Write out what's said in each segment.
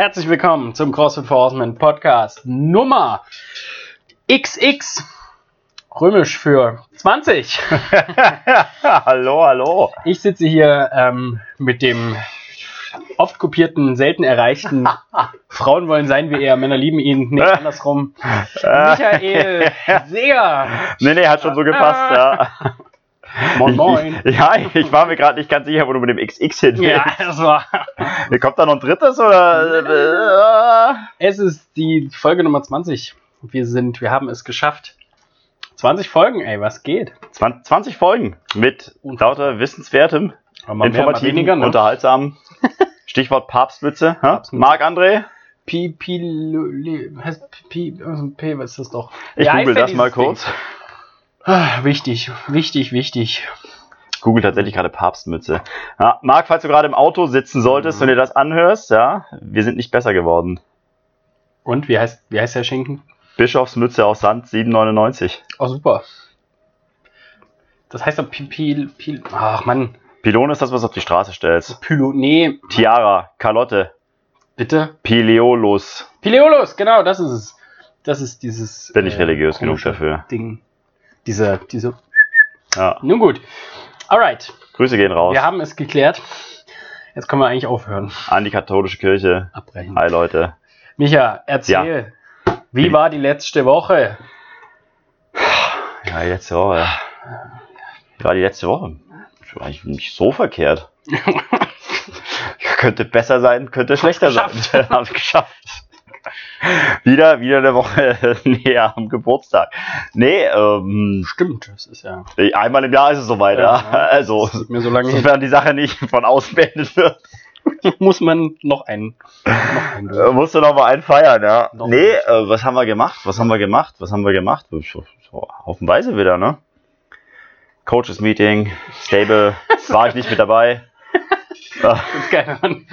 Herzlich willkommen zum CrossFit for Horsemen Podcast Nummer XX. Römisch für 20. hallo, hallo. Ich sitze hier ähm, mit dem oft kopierten, selten erreichten Frauen wollen sein wie er, Männer lieben ihn, nicht andersrum. Michael Seger. Nee, nee, hat schon so gepasst, ja. Moin, moin. Ich, ja, ich war mir gerade nicht ganz sicher, wo du mit dem XX hin willst. Ja, das war. Kommt da noch ein drittes oder? Es ist die Folge Nummer 20. Wir sind, wir haben es geschafft. 20 Folgen, ey, was geht? 20, 20 Folgen mit lauter wissenswertem, informativen, weniger, ne? unterhaltsamen. Stichwort Papstwitze. Ja? Papstwitze. Marc-André, Pi, Pi, Lu- heißt Pi, also P, was ist das doch? ich google das mal kurz. Ah, wichtig, wichtig, wichtig. Google tatsächlich gerade Papstmütze. Ja, Marc, falls du gerade im Auto sitzen solltest Mhm. und dir das anhörst, ja, wir sind nicht besser geworden. Und wie heißt, wie heißt der Schinken? Bischofsmütze aus Sand 7,99. Oh, super. Das heißt doch Pi, Pi, Pi, ach Mann, Pylon ist das, was du auf die Straße stellst. Pylo, nee, Tiara, Kalotte, bitte. Pileolus. Pileolus, genau, das ist es. Das ist dieses. Bin ich äh, religiös genug komische dafür. Ding. Diese, diese. Ja. Nun gut. Alright, Grüße gehen raus wir haben es geklärt. Jetzt können wir eigentlich aufhören. an die katholische Kirche. Abbrechen. Hi Leute. Micha, erzähl. Wie war die letzte Woche? Ja, letzte Woche. Wie war die letzte Woche? War eigentlich nicht so verkehrt. könnte besser sein, könnte schlechter sein. Hab's geschafft. wieder, wieder eine Woche näher am Geburtstag. Nee, ähm, Stimmt, das ist ja. einmal im Jahr ist es soweit, ja. Ja, Also, mir so lange hin. sofern die Sache nicht von außen beendet wird. Muss man noch einen. Noch einen Äh, musst du noch mal einen feiern, ja. Noch nee, äh, was haben wir gemacht? Was haben wir gemacht? Was haben wir gemacht? So, so, haufenweise wieder, ne? Coaches Meeting, Stable, war ich nicht mit dabei. Das ist geil, wenn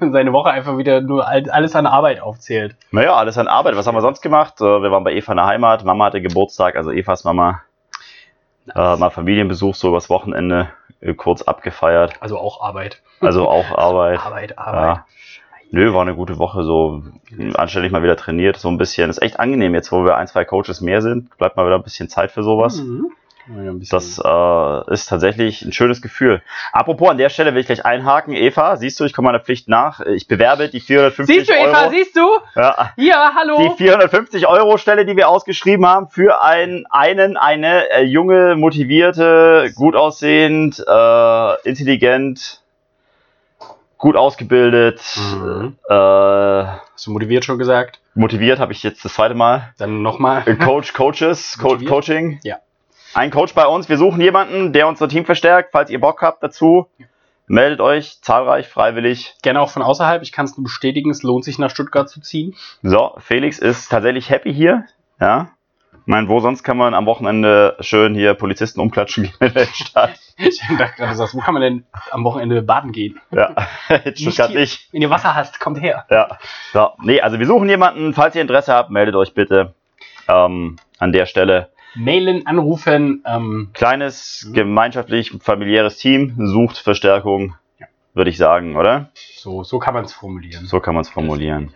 man seine Woche einfach wieder nur all- alles an Arbeit aufzählt. naja, alles an Arbeit. Was haben wir sonst gemacht? Äh, wir waren bei Eva in der Heimat. Mama hatte Geburtstag, also Evas Mama. Äh, mal Familienbesuch, so übers Wochenende äh, kurz abgefeiert. Also auch Arbeit. Also auch Arbeit. Arbeit, Arbeit. Ja. Nö, war eine gute Woche, so anständig mal wieder trainiert, so ein bisschen. Ist echt angenehm jetzt, wo wir ein, zwei Coaches mehr sind. Bleibt mal wieder ein bisschen Zeit für sowas. Mhm. Ja, ein Das äh, ist tatsächlich ein schönes Gefühl. Apropos, an der Stelle will ich gleich einhaken. Eva, siehst du, ich komme meiner Pflicht nach. Ich bewerbe die 450 siehst du, Eva, Euro. siehst du? ja, Ja, hallo. die 450 Euro Stelle, die wir ausgeschrieben haben, für einen, einen eine äh, junge, motivierte, gut aussehend, äh, intelligent, gut ausgebildet, Mhm. äh, Hast du motiviert schon gesagt? motiviert habe ich jetzt das zweite Mal. Dann nochmal. Coach, Coaches, Co Motiviert? Coaching. Ja. Ein Coach bei uns. Wir suchen jemanden, der unser Team verstärkt. Falls ihr Bock habt dazu, meldet euch zahlreich, freiwillig. Gerne auch von außerhalb. Ich kann es nur bestätigen, es lohnt sich nach Stuttgart zu ziehen. So, Felix ist tatsächlich happy hier. Ja. Ich meine, wo sonst kann man am Wochenende schön hier Polizisten umklatschen gehen in der Stadt? Ich dachte gerade, du sagst, wo kann man denn am Wochenende baden gehen? Ja, Stuttgart hier. nicht. Wenn ihr Wasser hast, kommt her. Ja. So, nee, also wir suchen jemanden. Falls ihr Interesse habt, meldet euch bitte ähm, an der Stelle. Mailen, anrufen. Ähm, Kleines, Mhm. gemeinschaftlich familiäres Team sucht Verstärkung, Ja. würde ich sagen, oder? so, so kann man es formulieren. So kann man es formulieren.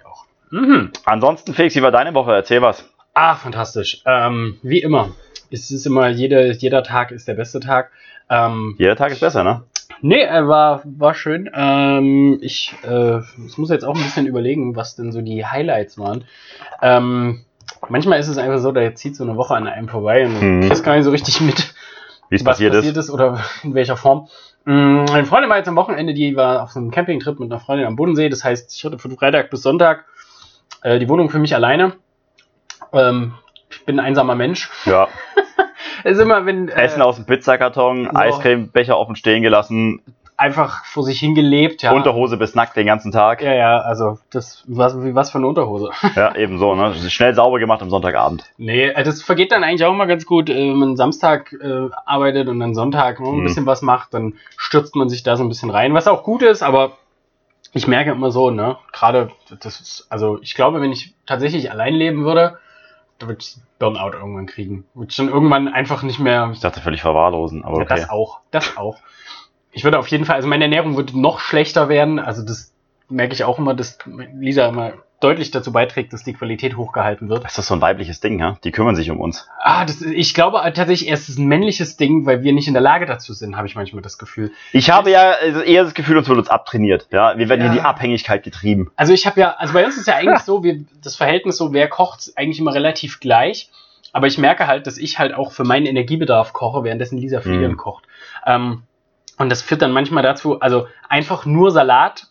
Mhm. Ansonsten, Felix, wie war deine Woche? Erzähl was. Ah, fantastisch. Ähm, wie immer. Es ist immer, jede, jeder Tag ist der beste Tag. Ähm, Jeder Tag ist besser, ne? nee, äh, war, war schön. Ähm, ich, äh, ich muss jetzt auch ein bisschen überlegen, was denn so die Highlights waren. Ähm, manchmal ist es einfach so, da zieht so eine Woche an einem vorbei und Mhm. ich krieg's gar nicht so richtig mit, Wie es was passiert, passiert ist. ist oder in welcher Form. Mm, Meine Freundin war jetzt am Wochenende, die war auf so einem Campingtrip mit einer Freundin am Bodensee. Das heißt, ich hatte von Freitag bis Sonntag äh, die Wohnung für mich alleine. Ähm, ich bin ein einsamer Mensch. Ja. Ist immer, wenn äh, Essen aus dem Pizzakarton, so. Eiscremebecher offen stehen gelassen, einfach vor sich hingelebt, ja. Unterhose bis nackt den ganzen Tag. ja, ja, also das was, wie was für eine Unterhose. Ja, ebenso, ne? Schnell sauber gemacht am Sonntagabend. nee, äh, das vergeht dann eigentlich auch immer ganz gut, äh, wenn man Samstag äh, arbeitet und dann Sonntag ein Mhm. bisschen was macht, dann stürzt man sich da so ein bisschen rein, was auch gut ist, aber ich merke immer so, ne, gerade das ist, also ich glaube, wenn ich tatsächlich allein leben würde, da würde ich Burnout irgendwann kriegen. Würde ich dann irgendwann einfach nicht mehr. Ich dachte völlig verwahrlosen, aber Ja, okay. das auch. Das auch. Ich würde auf jeden Fall, also meine Ernährung würde noch schlechter werden. Also das merke ich auch immer, dass Lisa immer deutlich dazu beiträgt, dass die Qualität hochgehalten wird. Das ist so ein weibliches Ding, ja? Die kümmern sich um uns. Ah, das, ich glaube tatsächlich, es ist ein männliches Ding, weil wir nicht in der Lage dazu sind, habe ich manchmal das Gefühl. Ich habe ja also eher das Gefühl, uns wird uns abtrainiert. Ja, wir werden Ja. in die Abhängigkeit getrieben. Also ich habe ja, also bei uns ist ja eigentlich so, wir, das Verhältnis so, wer kocht, eigentlich immer relativ gleich. Aber ich merke halt, dass ich halt auch für meinen Energiebedarf koche, währenddessen Lisa für Mhm. ihren kocht. Ähm, und das führt dann manchmal dazu, also einfach nur Salat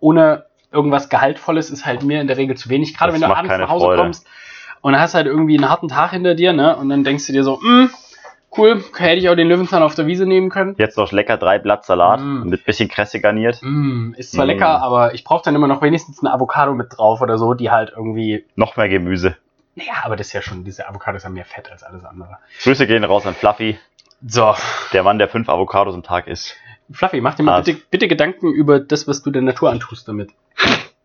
ohne irgendwas Gehaltvolles ist halt mir in der Regel zu wenig. Gerade Das wenn du abends nach Hause Freude. kommst und hast halt irgendwie einen harten Tag hinter dir, ne? Und dann denkst du dir so, "Mm, cool, hätte ich auch den Löwenzahn auf der Wiese nehmen können. Jetzt noch lecker drei Blatt Salat Mm. mit bisschen Kresse garniert. Mm, ist zwar Mm. lecker, aber ich brauche dann immer noch wenigstens eine Avocado mit drauf oder so, die halt irgendwie Noch mehr Gemüse. Naja, aber das ist ja schon, diese Avocado ist ja mehr Fett als alles andere. Grüße gehen raus an Fluffy, So, der Mann, der fünf Avocados am Tag isst. Fluffy, mach dir mal Ah. bitte, bitte Gedanken über das, was du der Natur antust damit.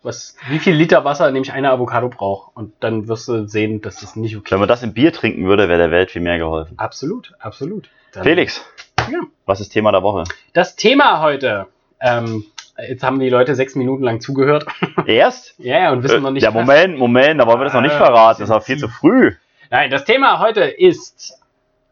Was, wie viel Liter Wasser nämlich eine Avocado braucht. Und dann wirst du sehen, dass das nicht okay Wenn man das in Bier trinken würde, wäre der Welt viel mehr geholfen. Absolut, absolut. Dann- Felix, Ja. was ist Thema der Woche? Das Thema heute. Ähm, jetzt haben die Leute sechs Minuten lang zugehört. Erst? ja, ja, und wissen noch nicht. ja, was. Moment, Moment, da wollen wir das noch nicht Äh, verraten. Das war viel zu früh. Nein, das Thema heute ist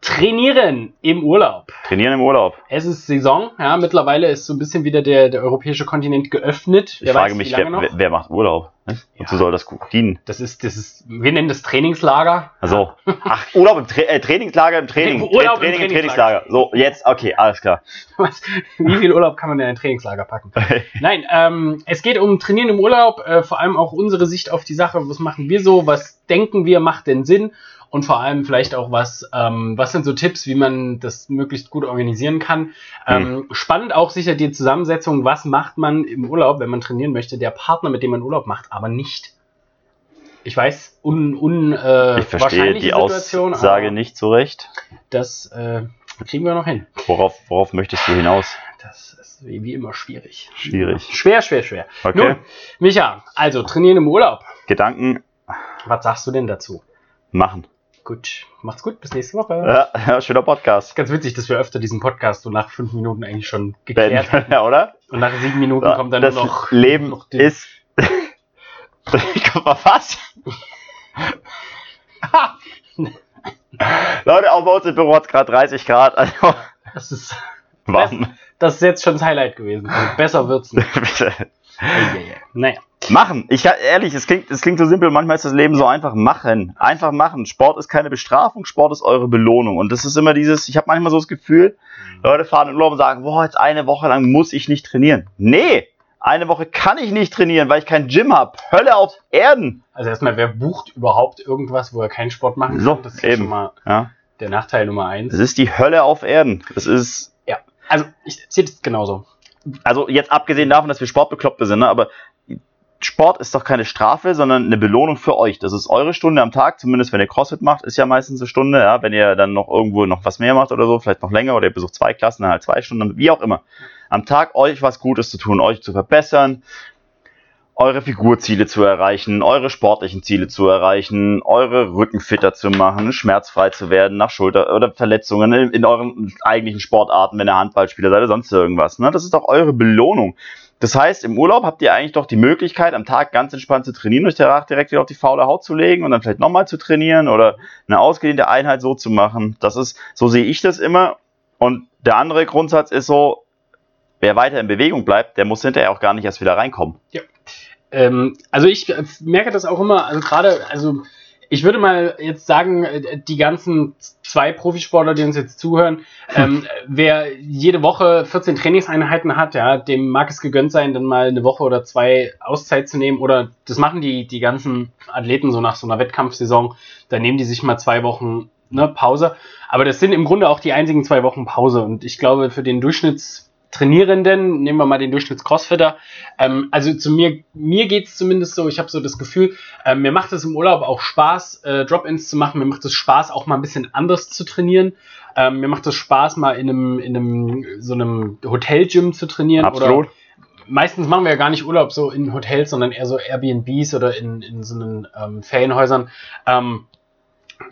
Trainieren im Urlaub. Trainieren im Urlaub. Es ist Saison, ja, mittlerweile ist so ein bisschen wieder der, der europäische Kontinent geöffnet. Ich frage mich, wer, wer, wer macht Urlaub? Ne? Wozu Ja. soll das dienen? Das ist, das ist, wir nennen das Trainingslager. Also, ach, Urlaub im Tra äh, Trainingslager im Training. Urlaub im Training im Trainingslager. Trainingslager. So, jetzt, okay, alles klar. Was, wie viel Urlaub kann man in ein Trainingslager packen? Nein, ähm, es geht um Trainieren im Urlaub, äh, vor allem auch unsere Sicht auf die Sache. Was machen wir so? Was denken wir macht denn Sinn? Und vor allem vielleicht auch was, ähm, was sind so Tipps, wie man das möglichst gut organisieren kann. Ähm, Spannend auch sicher die Zusammensetzung, was macht man im Urlaub, wenn man trainieren möchte, der Partner, mit dem man Urlaub macht, aber nicht. Ich weiß, un, un, äh, Ich verstehe die Situation, Aussage nicht so recht. Das äh, kriegen wir noch hin. Worauf, worauf möchtest du hinaus? Das ist wie, wie immer schwierig. Schwierig. Schwer, schwer, schwer. Okay. Nun, Micha, also trainieren im Urlaub. Gedanken Was sagst du denn dazu? machen. Gut, macht's gut, bis nächste Woche. Ja, ja, schöner Podcast. Ganz witzig, dass wir öfter diesen Podcast so nach fünf Minuten eigentlich schon geklärt Ben, haben. ja, oder? Und nach sieben Minuten kommt dann das noch. Leben noch die- ist. Was? Leute, auch bei uns im Büro hat es gerade 30 Grad. Also Das ist, warm. das ist jetzt schon das Highlight gewesen. Also besser wird's nicht. Eieiei. Naja. Machen. Ich ehrlich, es klingt, es klingt so simpel. Manchmal ist das Leben so einfach. Machen, einfach machen. Sport ist keine Bestrafung. Sport ist eure Belohnung. Und das ist immer dieses. Ich habe manchmal so das Gefühl, Leute fahren in Urlaub und sagen, boah, jetzt eine Woche lang muss ich nicht trainieren. Nee, eine Woche kann ich nicht trainieren, weil ich kein Gym habe. Hölle auf Erden. Also erstmal, wer bucht überhaupt irgendwas, wo er keinen Sport machen kann? So, das ist eben. schon mal Ja, der Nachteil Nummer eins. das ist die Hölle auf Erden. Das ist Ja. Also ich sehe das genauso. also jetzt abgesehen davon, dass wir Sportbekloppte sind, ne, aber Sport ist doch keine Strafe, sondern eine Belohnung für euch. Das ist eure Stunde am Tag, zumindest wenn ihr CrossFit macht, ist ja meistens eine Stunde, ja, wenn ihr dann noch irgendwo noch was mehr macht oder so, vielleicht noch länger oder ihr besucht zwei Klassen, dann halt zwei Stunden, wie auch immer. Am Tag euch was Gutes zu tun, euch zu verbessern, eure Figurziele zu erreichen, eure sportlichen Ziele zu erreichen, eure Rücken fitter zu machen, schmerzfrei zu werden nach Schulter- oder Verletzungen in, in euren eigentlichen Sportarten, wenn ihr Handballspieler seid oder sonst irgendwas. Ne? Das ist doch eure Belohnung. Das heißt, im Urlaub habt ihr eigentlich doch die Möglichkeit, am Tag ganz entspannt zu trainieren, euch danach direkt wieder auf die faule Haut zu legen und dann vielleicht nochmal zu trainieren oder eine ausgedehnte Einheit so zu machen. Das ist, so sehe ich das immer. Und der andere Grundsatz ist so, wer weiter in Bewegung bleibt, der muss hinterher auch gar nicht erst wieder reinkommen. Ähm, also ich äh, merke das auch immer, also gerade, also ich würde mal jetzt sagen, äh, die ganzen zwei Profisportler, die uns jetzt zuhören, ähm, wer jede Woche 14 Trainingseinheiten hat, ja, dem mag es gegönnt sein, dann mal eine Woche oder zwei Auszeit zu nehmen. Oder das machen die, die ganzen Athleten so nach so einer Wettkampfsaison, da nehmen die sich mal zwei Wochen ne, Pause. Aber das sind im Grunde auch die einzigen zwei Wochen Pause. Und ich glaube, für den Durchschnittstrainierenden, nehmen wir mal den Durchschnitts-Crossfitter, ähm, also zu mir, mir geht's zumindest so, ich habe so das Gefühl, ähm, mir macht es im Urlaub auch Spaß, äh, Drop-Ins zu machen, mir macht es Spaß, auch mal ein bisschen anders zu trainieren. Ähm, mir macht es Spaß, mal in einem, in einem so einem Hotel-Gym zu trainieren. Absolut. Oder meistens machen wir ja gar nicht Urlaub so in Hotels, sondern eher so Airbnbs oder in, in so einen ähm, Ferienhäusern. Ähm,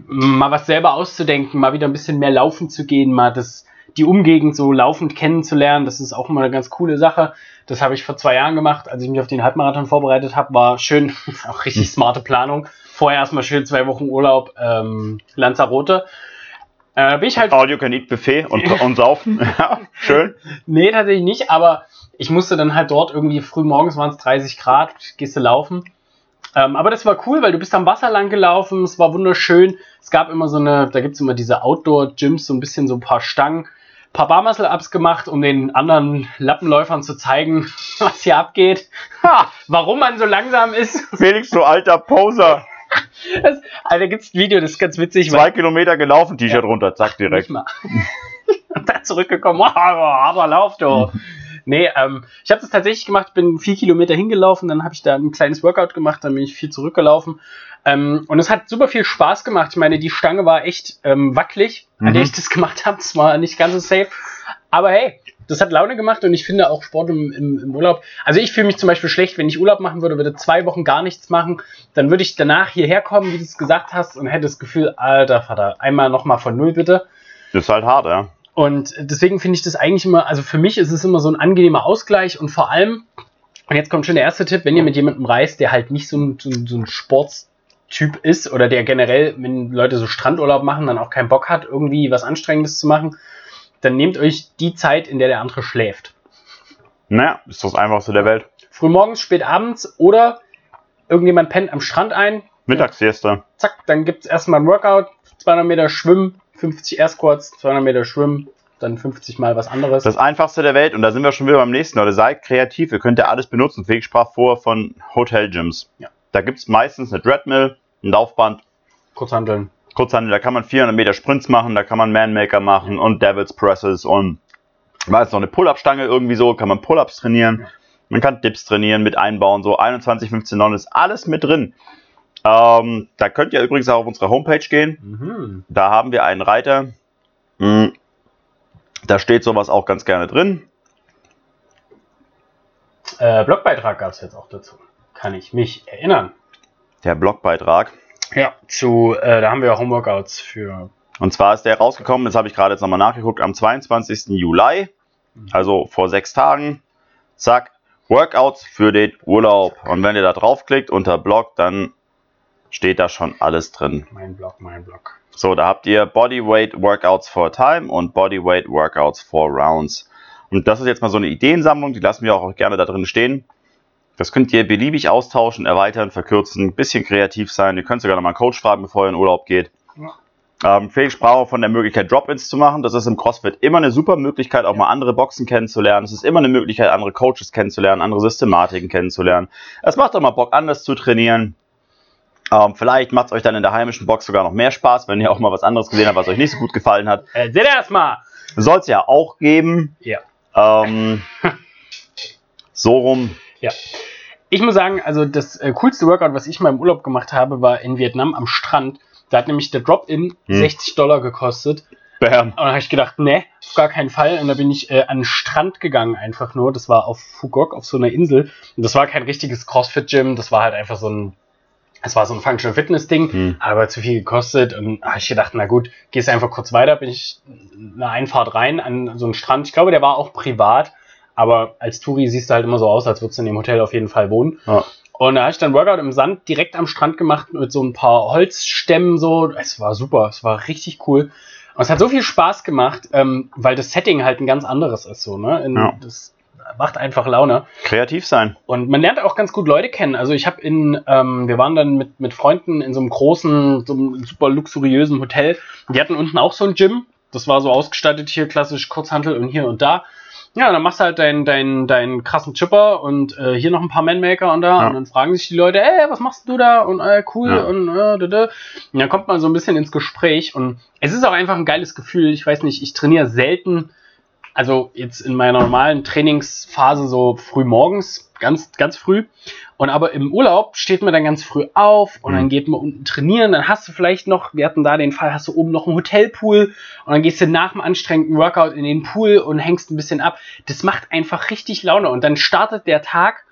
mal was selber auszudenken, mal wieder ein bisschen mehr laufen zu gehen, mal das, die Umgegend so laufend kennenzulernen. Das ist auch immer eine ganz coole Sache. Das habe ich vor zwei Jahren gemacht, als ich mich auf den Halbmarathon vorbereitet habe. War schön, auch richtig smarte Planung. Vorher erstmal schön zwei Wochen Urlaub ähm, Lanzarote. Äh, bin ich halt. You can eat Buffet und, und saufen. ja, schön. Nee, tatsächlich nicht, aber ich musste dann halt dort irgendwie früh morgens waren es 30 Grad, gehst du laufen. Ähm, aber das war cool, weil du bist am Wasser lang gelaufen, es war wunderschön. Es gab immer so eine, da gibt es immer diese Outdoor-Gyms, so ein bisschen so ein paar Stangen, paar Barmuscle-Ups gemacht, um den anderen Lappenläufern zu zeigen, was hier abgeht. Ha, warum man so langsam ist. Felix, du alter Poser. Das, also, da gibt's ein Video, das ist ganz witzig. Zwei Kilometer gelaufen, T-Shirt ja, runter, zack, direkt. Und dann zurückgekommen, oh, aber lauf doch. Nee, ähm, ich habe das tatsächlich gemacht, bin vier Kilometer hingelaufen, dann habe ich da ein kleines Workout gemacht, dann bin ich viel zurückgelaufen. Ähm, und es hat super viel Spaß gemacht. Ich meine, die Stange war echt ähm, wackelig, mhm. an der ich das gemacht habe. Es war nicht ganz so safe. Aber hey, das hat Laune gemacht und ich finde auch Sport im, im, im Urlaub. Also ich fühle mich zum Beispiel schlecht, wenn ich Urlaub machen würde, würde zwei Wochen gar nichts machen, dann würde ich danach hierher kommen, wie du es gesagt hast, und hätte das Gefühl, alter Vater, einmal nochmal von null bitte. Das ist halt hart, ja. Und deswegen finde ich das eigentlich immer, also für mich ist es immer so ein angenehmer Ausgleich und vor allem, und jetzt kommt schon der erste Tipp, wenn ihr mit jemandem reist, der halt nicht so ein, so so ein Sportstyp ist oder der generell, wenn Leute so Strandurlaub machen, dann auch keinen Bock hat, irgendwie was Anstrengendes zu machen, dann nehmt euch die Zeit, in der der andere schläft. Naja, ist das einfachste der Welt. Frühmorgens, spät abends oder irgendjemand pennt am Strand ein. Mittagssiesta. Zack, dann gibt es erstmal ein Workout, 200 Meter Schwimmen, 50 Air Squats, 200 Meter Schwimmen, dann 50 mal was anderes. Das einfachste der Welt und da sind wir schon wieder beim nächsten. Oder seid kreativ, ihr könnt ja alles benutzen. Felix sprach vor von Hotel Gyms. Ja. Da gibt es meistens eine Treadmill, ein Laufband. Kurzhandeln. Kurzhandeln, da kann man 400 Meter Sprints machen, da kann man Manmaker machen und Devil's Presses und weiß noch eine Pull-Up-Stange irgendwie so, kann man Pull-Ups trainieren. Ja. Man kann Dips trainieren mit einbauen, so 21, 15, 9 ist alles mit drin. Ähm, da könnt ihr übrigens auch auf unsere Homepage gehen. Mhm. Da haben wir einen Reiter. Mhm. Da steht sowas auch ganz gerne drin. Äh, Blogbeitrag gab es jetzt auch dazu. Kann ich mich erinnern. Der Blogbeitrag. Ja, zu, äh, da haben wir Homeworkouts für. Und zwar ist der rausgekommen, das habe ich gerade jetzt nochmal nachgeguckt, am 22. Juli, mhm. also vor sechs Tagen. Zack, Workouts für den Urlaub. Und wenn ihr da draufklickt unter Blog, dann steht da schon alles drin. Mein Blog, mein Blog. So, da habt ihr Bodyweight Workouts for Time und Bodyweight Workouts for Rounds. Und das ist jetzt mal so eine Ideensammlung, die lassen wir auch gerne da drin stehen. Das könnt ihr beliebig austauschen, erweitern, verkürzen, ein bisschen kreativ sein. Ihr könnt sogar noch mal einen Coach fragen, bevor ihr in Urlaub geht. Ja. Ähm, Felix sprach auch von der Möglichkeit, Drop-Ins zu machen. Das ist im CrossFit immer eine super Möglichkeit, auch mal andere Boxen kennenzulernen. Es ist immer eine Möglichkeit, andere Coaches kennenzulernen, andere Systematiken kennenzulernen. Es macht auch mal Bock, anders zu trainieren. Ähm, vielleicht macht es euch dann in der heimischen Box sogar noch mehr Spaß, wenn ihr auch mal was anderes gesehen habt, was euch nicht so gut gefallen hat. Äh, seht ihr erstmal! Soll es ja auch geben. Ja. Ähm, so rum. Ja. Ich muss sagen, also das äh, coolste Workout, was ich mal im Urlaub gemacht habe, war in Vietnam am Strand. Da hat nämlich der Drop-In hm. 60 Dollar gekostet. Bam. Und dann habe ich gedacht, ne, auf gar keinen Fall. Und da bin ich äh, an den Strand gegangen, einfach nur. Das war auf Fugok, auf so einer Insel. Und das war kein richtiges CrossFit-Gym, das war halt einfach so ein es war so ein Functional Fitness Ding, hm. aber zu viel gekostet und habe ich gedacht, na gut, gehst einfach kurz weiter, bin ich eine Einfahrt rein an so einen Strand. Ich glaube, der war auch privat, aber als Touri siehst du halt immer so aus, als würdest du in dem Hotel auf jeden Fall wohnen. Ja. Und da habe ich dann Workout im Sand direkt am Strand gemacht mit so ein paar Holzstämmen so. Es war super, es war richtig cool. Und es hat so viel Spaß gemacht, ähm, weil das Setting halt ein ganz anderes ist so, ne? In, ja. Das macht einfach Laune. Kreativ sein. Und man lernt auch ganz gut Leute kennen. Also ich habe in, ähm, wir waren dann mit, mit Freunden in so einem großen, so einem super luxuriösen Hotel. Die hatten unten auch so ein Gym. Das war so ausgestattet hier, klassisch Kurzhantel und hier und da. Ja, dann machst du halt deinen deinen deinen krassen Chipper und äh, hier noch ein paar Manmaker und da. Ja. Und dann fragen sich die Leute, ey, was machst du da? Und äh, cool ja. und äh, da, da. Und dann kommt man so ein bisschen ins Gespräch. Und es ist auch einfach ein geiles Gefühl. Ich weiß nicht, ich trainiere selten also jetzt in meiner normalen Trainingsphase so früh morgens, ganz, ganz früh. Und aber im Urlaub steht man dann ganz früh auf und mhm. dann geht man unten trainieren. Dann hast du vielleicht noch, wir hatten da den Fall, hast du oben noch einen Hotelpool und dann gehst du nach dem anstrengenden Workout in den Pool und hängst ein bisschen ab. Das macht einfach richtig Laune und dann startet der Tag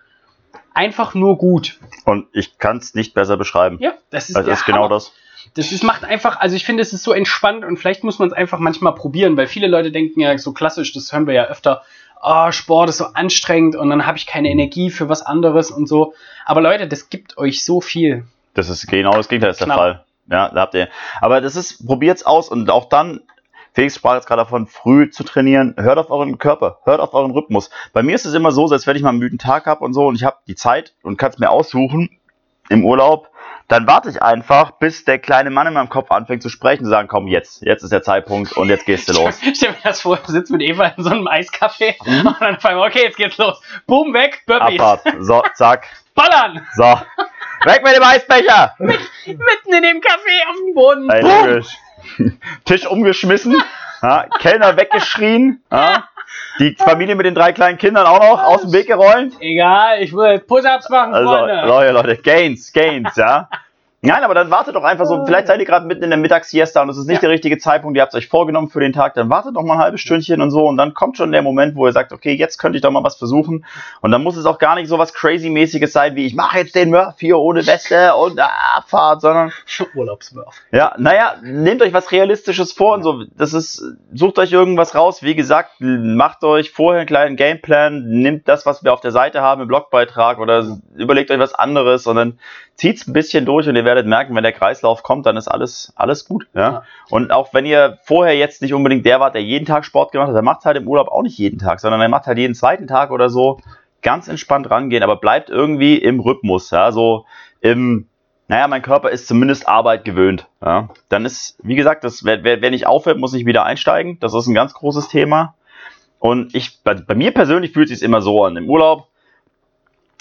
einfach nur gut. Und ich kann es nicht besser beschreiben. Ja, das ist, Also ist genau das. Das ist, macht einfach, also ich finde, es ist so entspannt und vielleicht muss man es einfach manchmal probieren, weil viele Leute denken ja so klassisch, das hören wir ja öfter, oh, Sport ist so anstrengend und dann habe ich keine Energie für was anderes und so. Aber Leute, das gibt euch so viel. Das ist genau das Gegenteil ist der Knapp. Fall. Ja, da habt ihr. Aber das ist, probiert's aus und auch dann, Felix sprach jetzt gerade davon, früh zu trainieren. Hört auf euren Körper, hört auf euren Rhythmus. Bei mir ist es immer so, als wenn ich mal einen müden Tag habe und so und ich habe die Zeit und kann es mir aussuchen im Urlaub, dann warte ich einfach, bis der kleine Mann in meinem Kopf anfängt zu sprechen und sagen, komm, jetzt, jetzt ist der Zeitpunkt und jetzt gehst du los. Stell mir das vor, du sitzt mit Eva in so einem Eiscafé Mhm. und dann auf einmal, okay, jetzt geht's los. Boom, weg, Burpees. Abfahrt. So, zack. Ballern! So. Weg mit dem Eisbecher! Mitten in dem Café auf dem Boden. Ey, Boom. logisch. Tisch umgeschmissen, ja, Kellner weggeschrien, ja, die Familie mit den drei kleinen Kindern auch noch aus dem Weg geräumt. Egal, ich will Push-Ups machen, Also, Freunde. Leute, Leute, Gains, Gains, ja. Nein, aber dann wartet doch einfach so, vielleicht seid ihr gerade mitten in der Mittagssiesta und es ist nicht Ja. der richtige Zeitpunkt, ihr habt es euch vorgenommen für den Tag, dann wartet doch mal ein halbes Stündchen und so und dann kommt schon der Moment, wo ihr sagt, okay, jetzt könnte ich doch mal was versuchen und dann muss es auch gar nicht so was crazy-mäßiges sein, wie ich mache jetzt den Murph hier ohne Weste und Abfahrt, sondern Urlaubsmurf. ja, naja, nehmt euch was Realistisches vor und so. Das ist, sucht euch irgendwas raus. Wie gesagt, macht euch vorher einen kleinen Gameplan, nehmt das, was wir auf der Seite haben, im Blogbeitrag oder überlegt euch was anderes und dann zieht's ein bisschen durch und ihr werdet merken, wenn der Kreislauf kommt, dann ist alles, alles gut. Ja? Ja. Und auch wenn ihr vorher jetzt nicht unbedingt der wart, der jeden Tag Sport gemacht hat, der macht halt im Urlaub auch nicht jeden Tag, sondern er macht halt jeden zweiten Tag oder so. Ganz entspannt rangehen, aber bleibt irgendwie im Rhythmus, ja, so im, naja, mein Körper ist zumindest Arbeit gewöhnt. Ja. Dann ist, wie gesagt, das, wer, wer, wer nicht aufhört, muss nicht wieder einsteigen. Das ist ein ganz großes Thema. Und ich, bei, bei mir persönlich fühlt es sich immer so an. Im Urlaub,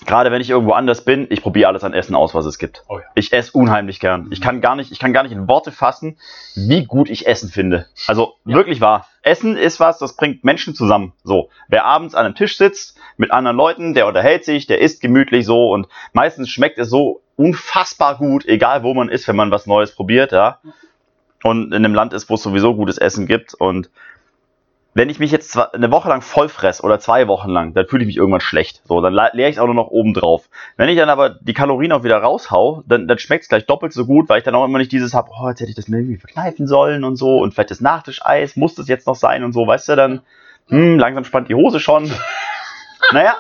gerade wenn ich irgendwo anders bin, ich probiere alles an Essen aus, was es gibt. Oh ja. Ich esse unheimlich gern. Ich kann gar nicht, ich kann gar nicht in Worte fassen, wie gut ich Essen finde. Also Ja. wirklich wahr. Essen ist was, das bringt Menschen zusammen. So, wer abends an einem Tisch sitzt mit anderen Leuten, der unterhält sich, der isst gemütlich so und meistens schmeckt es so unfassbar gut, egal wo man ist, wenn man was Neues probiert, ja. Und in einem Land ist, wo es sowieso gutes Essen gibt und wenn ich mich jetzt zwar eine Woche lang voll fress oder zwei Wochen lang, dann fühle ich mich irgendwann schlecht. So, dann leere ich es auch nur noch oben drauf. Wenn ich dann aber die Kalorien auch wieder raushau, dann, dann schmeckt es gleich doppelt so gut, weil ich dann auch immer nicht dieses habe, oh, jetzt hätte ich das mir irgendwie verkneifen sollen und so und vielleicht das Nachtischeis, muss das jetzt noch sein und so, weißt du, dann, hm, langsam spannt die Hose schon. naja,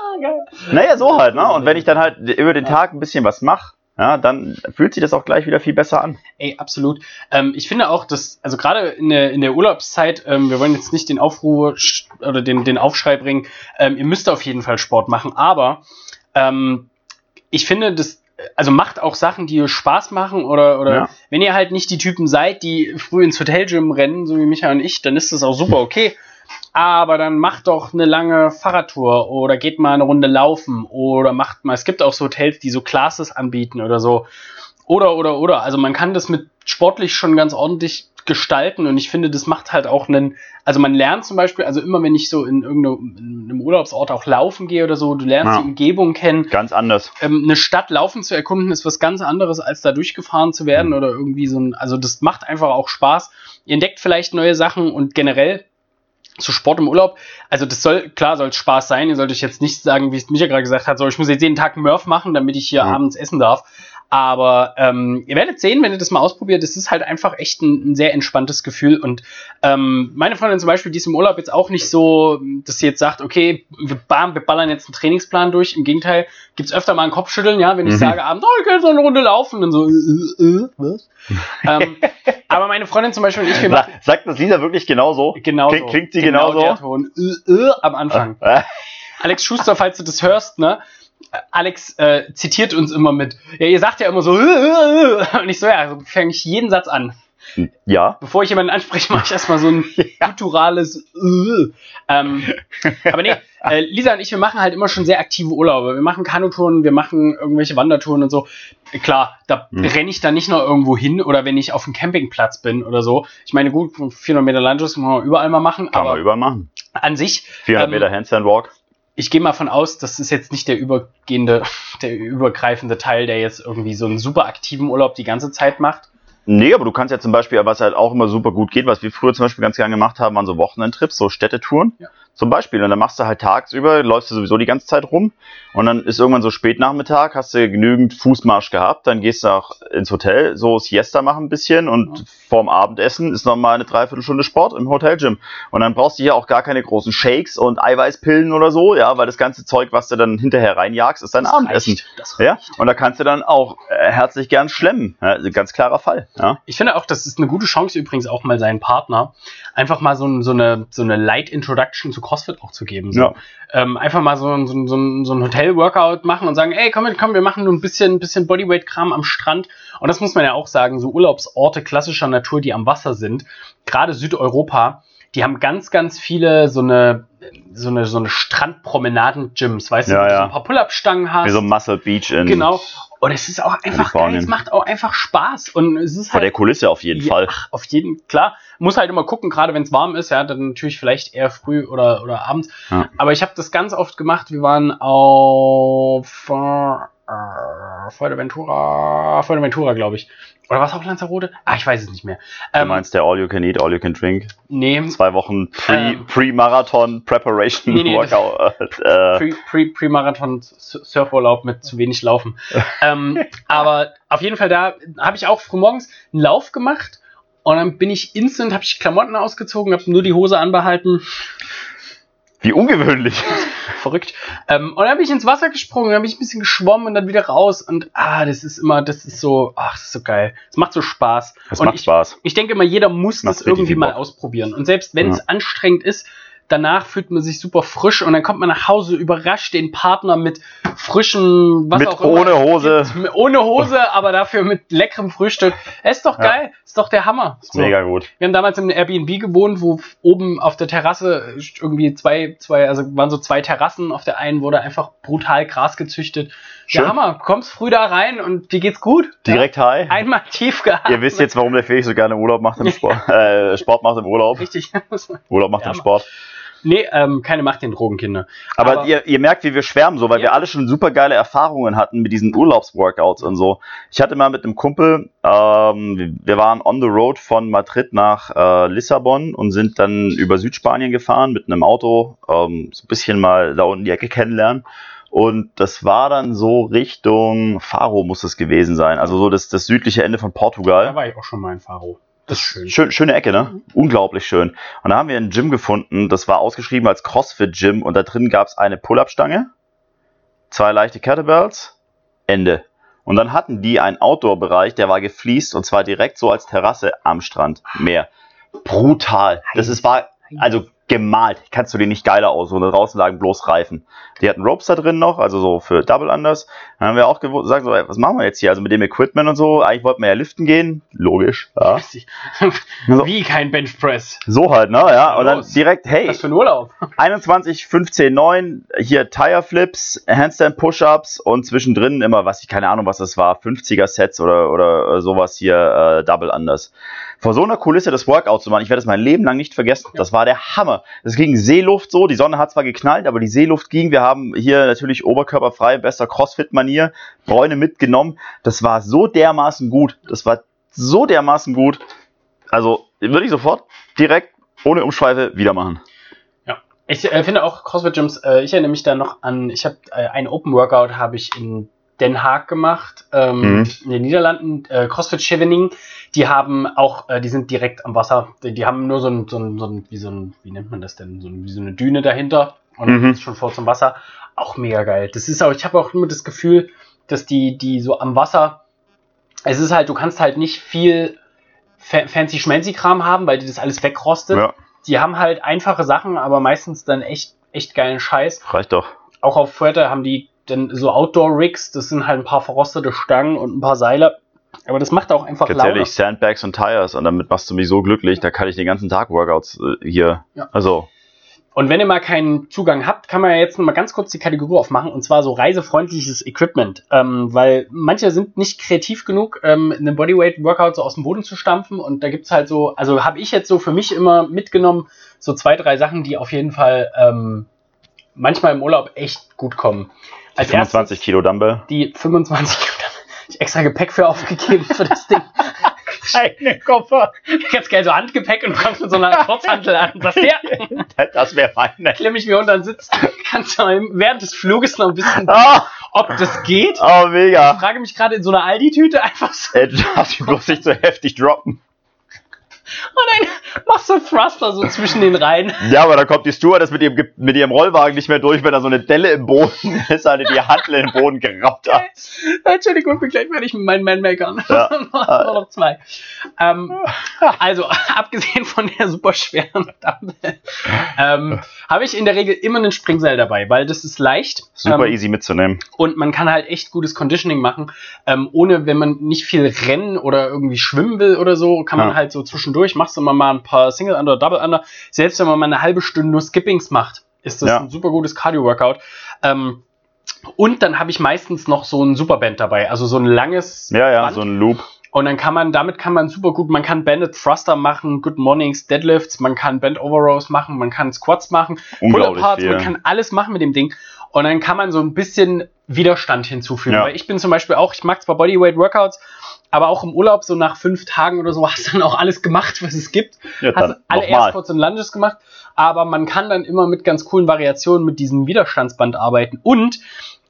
naja, so halt, ne? Und wenn ich dann halt über den Tag ein bisschen was mache, ja, dann fühlt sich das auch gleich wieder viel besser an. Ey, absolut. Ähm, ich finde auch, dass, also gerade in der, in der Urlaubszeit, ähm, wir wollen jetzt nicht den Aufruhr oder den, den Aufschrei bringen, ähm, ihr müsst auf jeden Fall Sport machen, aber ähm, ich finde, das, also macht auch Sachen, die euch Spaß machen oder, oder Ja. wenn ihr halt nicht die Typen seid, die früh ins Hotelgym rennen, so wie Micha und ich, dann ist das auch super okay. Aber dann macht doch eine lange Fahrradtour oder geht mal eine Runde laufen oder macht mal, es gibt auch so Hotels, die so Classes anbieten oder so. Oder, oder, oder. Also man kann das mit sportlich schon ganz ordentlich gestalten und ich finde, das macht halt auch einen, also man lernt zum Beispiel, also immer wenn ich so in irgendeinem in einem Urlaubsort auch laufen gehe oder so, du lernst Ja. die Umgebung kennen, Ganz anders. ähm, eine Stadt laufen zu erkunden ist was ganz anderes, als da durchgefahren zu werden oder irgendwie so ein, also das macht einfach auch Spaß. Ihr entdeckt vielleicht neue Sachen und generell zu Sport im Urlaub, also das soll, klar soll es Spaß sein, ihr sollt euch jetzt nicht sagen, wie es Micha gerade gesagt hat, so ich muss jetzt jeden Tag Murph machen, damit ich hier Mhm. abends essen darf. Aber ähm, ihr werdet sehen, wenn ihr das mal ausprobiert, es ist halt einfach echt ein, ein sehr entspanntes Gefühl. Und ähm, meine Freundin zum Beispiel, die ist im Urlaub jetzt auch nicht so, dass sie jetzt sagt, okay, wir, bam, wir ballern jetzt einen Trainingsplan durch. Im Gegenteil, gibt's öfter mal ein Kopfschütteln, ja, wenn ich Mhm. sage abends, oh, ich jetzt noch eine Runde laufen, dann so, äh, äh, äh, was? ähm, aber meine Freundin zum Beispiel und ich, wir machen sagt das Lisa wirklich genauso? genau Klingt- klingt sie genauso? der Ton, äh, äh, am Anfang. Äh, Alex Schuster, falls du das hörst, ne? Alex äh, zitiert uns immer mit, ja, ihr sagt ja immer so, und ich so, ja, so fange ich jeden Satz an. ja. Bevor ich jemanden anspreche, mache ich erstmal so ein gutturales äh. ähm, Aber nee, äh, Lisa und ich, wir machen halt immer schon sehr aktive Urlaube. Wir machen Kanutouren, wir machen irgendwelche Wandertouren und so. Klar, da Hm. renne ich dann nicht noch irgendwo hin oder wenn ich auf dem Campingplatz bin oder so. Ich meine, gut, 400 Meter Landschuss kann man überall mal machen, Kann man überall machen. an sich 400 Ähm, Meter Handstand Walk. Ich gehe mal von aus, das ist jetzt nicht der übergehende, der übergreifende Teil, der jetzt irgendwie so einen super aktiven Urlaub die ganze Zeit macht. Nee, aber du kannst ja zum Beispiel, was halt auch immer super gut geht, was wir früher zum Beispiel ganz gerne gemacht haben, waren so Wochenendtrips, so Städtetouren. Ja. Zum Beispiel. Und dann machst du halt tagsüber, läufst du sowieso die ganze Zeit rum. Und dann ist irgendwann so Spätnachmittag, hast du genügend Fußmarsch gehabt. Dann gehst du auch ins Hotel, so Siesta machen ein bisschen. Und Ja. vorm Abendessen ist nochmal eine Dreiviertelstunde Sport im Hotelgym. Und dann brauchst du hier auch gar keine großen Shakes und Eiweißpillen oder so. Ja, weil das ganze Zeug, was du dann hinterher reinjagst, ist dein Das Abendessen. reicht, das Ja, reicht. und da kannst du dann auch äh, herzlich gern schlemmen. Ja, ganz klarer Fall. Ja. Ich finde auch, das ist eine gute Chance übrigens auch mal seinen Partner einfach mal so, so eine so eine Light Introduction zu CrossFit auch zu geben. So. Ja. Ähm, einfach mal so, ein- so, so, so ein Hotel-Workout machen und sagen, ey, komm, komm, wir machen nur ein bisschen, bisschen Bodyweight-Kram am Strand. Und das muss man ja auch sagen, so Urlaubsorte klassischer Natur, die am Wasser sind, gerade Südeuropa, die haben ganz, ganz viele so eine so eine, so eine Strandpromenaden-Gyms, weißt du, Ja, wo du ja. so ein paar Pull-Up-Stangen hast. Wie so Muscle Beach in Genau. Und es ist auch einfach geil, es macht auch einfach Spaß. Und es ist vor halt der Kulisse auf jeden ja, Fall. Ach, auf jeden, klar. Muss halt immer gucken, gerade wenn es warm ist, ja, dann natürlich vielleicht eher früh oder, oder abends. Ja. Aber ich habe das ganz oft gemacht. Wir waren auf äh, Fuerteventura, Fuerteventura, glaube ich. Oder was auf Lanzarote? Ah, ich weiß es nicht mehr. Du Ähm, meinst der All You Can Eat, All You Can Drink? nee, Zwei Wochen Pre- Ähm. Pre-Marathon Preparation Nee, nee, Workout. Äh, Pre- Pre- Pre-Marathon Surfurlaub mit zu wenig Laufen. ähm, aber auf jeden Fall da habe ich auch frühmorgens einen Lauf gemacht und dann bin ich instant, habe ich Klamotten ausgezogen, habe nur die Hose anbehalten, wie ungewöhnlich. verrückt. Ähm, und dann bin ich ins Wasser gesprungen, dann bin ich ein bisschen geschwommen und dann wieder raus und ah, das ist immer, das ist so, ach, das ist so geil. Es macht so Spaß. Das und macht ich, Spaß. ich denke mal, jeder muss das richtig irgendwie mal ausprobieren. Und selbst wenn Ja. es anstrengend ist, danach fühlt man sich super frisch und dann kommt man nach Hause, überrascht den Partner mit frischem, was Mit auch immer. ohne Hose. Gibt. Ohne Hose, aber dafür mit leckerem Frühstück. Es ist doch Ja. geil. Ist doch der Hammer. So. Mega gut. Wir haben damals im Airbnb gewohnt, wo oben auf der Terrasse irgendwie zwei, zwei, also waren so zwei Terrassen. Auf der einen wurde einfach brutal Gras gezüchtet. Schön. Ja, Hammer. Kommst früh da rein und dir geht's gut. Direkt. Ja? Einmal tief gehabt. Ihr wisst jetzt, warum der Felix so gerne Urlaub macht im Sport. Äh, Sport macht im Urlaub. Richtig. Urlaub macht Ja, im Sport. Nee, ähm, keine Macht den Drogenkinder. Aber, Aber- ihr, ihr merkt, wie wir schwärmen, so, weil Ja. wir alle schon super geile Erfahrungen hatten mit diesen Urlaubsworkouts und so. Ich hatte mal mit einem Kumpel, ähm, wir waren on the road von Madrid nach äh, Lissabon und sind dann über Südspanien gefahren mit einem Auto, ähm, so ein bisschen mal da unten die Ecke kennenlernen. Und das war dann so Richtung Faro muss es gewesen sein, also so das, das südliche Ende von Portugal. Da war ich auch schon mal in Faro. Das ist schön. Schön, schöne Ecke, ne? Mhm. Unglaublich schön. Und da haben wir ein Gym gefunden, das war ausgeschrieben als CrossFit-Gym und da drin gab es eine Pull-Up-Stange, zwei leichte Kettlebells, Ende. Und dann hatten die einen Outdoor-Bereich, der war gefliest und zwar direkt so als Terrasse am Strand. Meer. Brutal. Das ist, war, also gemalt. Kannst du dir nicht geiler aus. Und da draußen lagen bloß Reifen. Die hatten Ropes da drin noch, also so für Double Unders. Dann haben wir auch gesagt, so, ey, was machen wir jetzt hier? Also mit dem Equipment und so. Eigentlich wollten wir ja liften gehen. Logisch. Ja. So. Wie kein Benchpress. So halt, ne? Ja, und dann direkt, hey, Was für ein Urlaub. 21, 15, 9, hier Tire Flips, Handstand Push-Ups und zwischendrin immer, was ich keine Ahnung, was das war, 50er Sets oder, oder äh, sowas hier, äh, Double Unders. Vor so einer Kulisse das Workout zu machen, ich werde das mein Leben lang nicht vergessen. Das war der Hammer. Es ging Seeluft so, die Sonne hat zwar geknallt, aber die Seeluft ging. Wir haben hier natürlich oberkörperfrei, bester Crossfit-Manier, Bräune mitgenommen. Das war so dermaßen gut. Das war so dermaßen gut. Also würde ich sofort direkt ohne Umschweife wieder machen. Ich äh, finde auch CrossFit Gyms, äh, ich erinnere mich da noch an, ich habe äh, ein Open Workout habe ich in Den Haag gemacht, ähm, Mhm. in den Niederlanden, äh, CrossFit Chevening, die haben auch, äh, die sind direkt am Wasser, die, die haben nur so ein, so ein, so ein, wie so ein, wie nennt man das denn, so ein, wie so eine Düne dahinter und Mhm. ist schon vor zum Wasser, auch mega geil. Das ist auch, ich habe auch immer das Gefühl, dass die, die so am Wasser, es ist halt, du kannst halt nicht viel fa fancy schmancy Kram haben, weil die das alles wegrostet. Ja, Die haben halt einfache Sachen, aber meistens dann echt, echt geilen Scheiß. reicht doch. Auch auf Fuerte haben die dann so Outdoor-Rigs, das sind halt ein paar verrostete Stangen und ein paar Seile. Aber das macht auch einfach Ganz Laune. ehrlich, Sandbags und Tires und damit machst du mich so glücklich, da kann ich den ganzen Tag Workouts äh, hier. Ja. Also, Und wenn ihr mal keinen Zugang habt, kann man ja jetzt noch mal ganz kurz die Kategorie aufmachen und zwar so reisefreundliches Equipment. Ähm, weil manche sind nicht kreativ genug, ähm, einen Bodyweight-Workout so aus dem Boden zu stampfen und da gibt's halt so, also habe ich jetzt so für mich immer mitgenommen, so zwei, drei Sachen, die auf jeden Fall ähm, manchmal im Urlaub echt gut kommen. Die 25 Kilo Dumbbell. die 25 ich extra Gepäck für aufgegeben für das Ding. Keine Koffer. Ganz geil, so Handgepäck und kommst mit so einer Kurzhantel an. Das der, Das wäre meine. klemme ich mir unter den Sitz. Kannst du während des Fluges noch ein bisschen, Ah, ob das geht. oh, Ich mega. frage mich gerade in so einer Aldi-Tüte einfach so. Ey, du darfst ihn bloß nicht so heftig droppen. Und dann machst du einen Thruster so zwischen den Reihen. Ja, aber dann kommt die Stewardess mit ihrem, mit ihrem Rollwagen nicht mehr durch, wenn da so eine Delle im Boden ist, eine die Handel den Boden geraubt hat. Entschuldigung, bin gleich fertig mit meinen Man-Makern. Ja. Nur noch zwei. Ähm, also, abgesehen von der super schweren Dumbbell, ähm, habe ich in der Regel immer einen Springseil dabei, weil das ist leicht. Super ähm, easy mitzunehmen. Und man kann halt echt gutes Conditioning machen, ähm, ohne, wenn man nicht viel rennen oder irgendwie schwimmen will oder so, kann man Ja. halt so zwischendurch, machst du immer mal ein paar Single Under, Double Under. Selbst wenn man mal eine halbe Stunde nur Skippings macht, ist das Ja. ein super gutes Cardio-Workout. Ähm, und dann habe ich meistens noch so ein Superband dabei, also so ein langes Ja, ja, Band. so ein Loop. Und dann kann man, damit kann man super gut, man kann Banded Thruster machen, Good Mornings, Deadlifts, man kann Band Overrows machen, man kann Squats machen, Pull-Aparts, man kann alles machen mit dem Ding. Und dann kann man so ein bisschen Widerstand hinzufügen. Ja. Weil ich bin zum Beispiel auch, ich mag zwar Bodyweight Workouts, aber auch im Urlaub, so nach fünf Tagen oder so, hast du dann auch alles gemacht, was es gibt. Ja, Hast alle. Airsquats und Lunges gemacht, aber man kann dann immer mit ganz coolen Variationen mit diesem Widerstandsband arbeiten. Und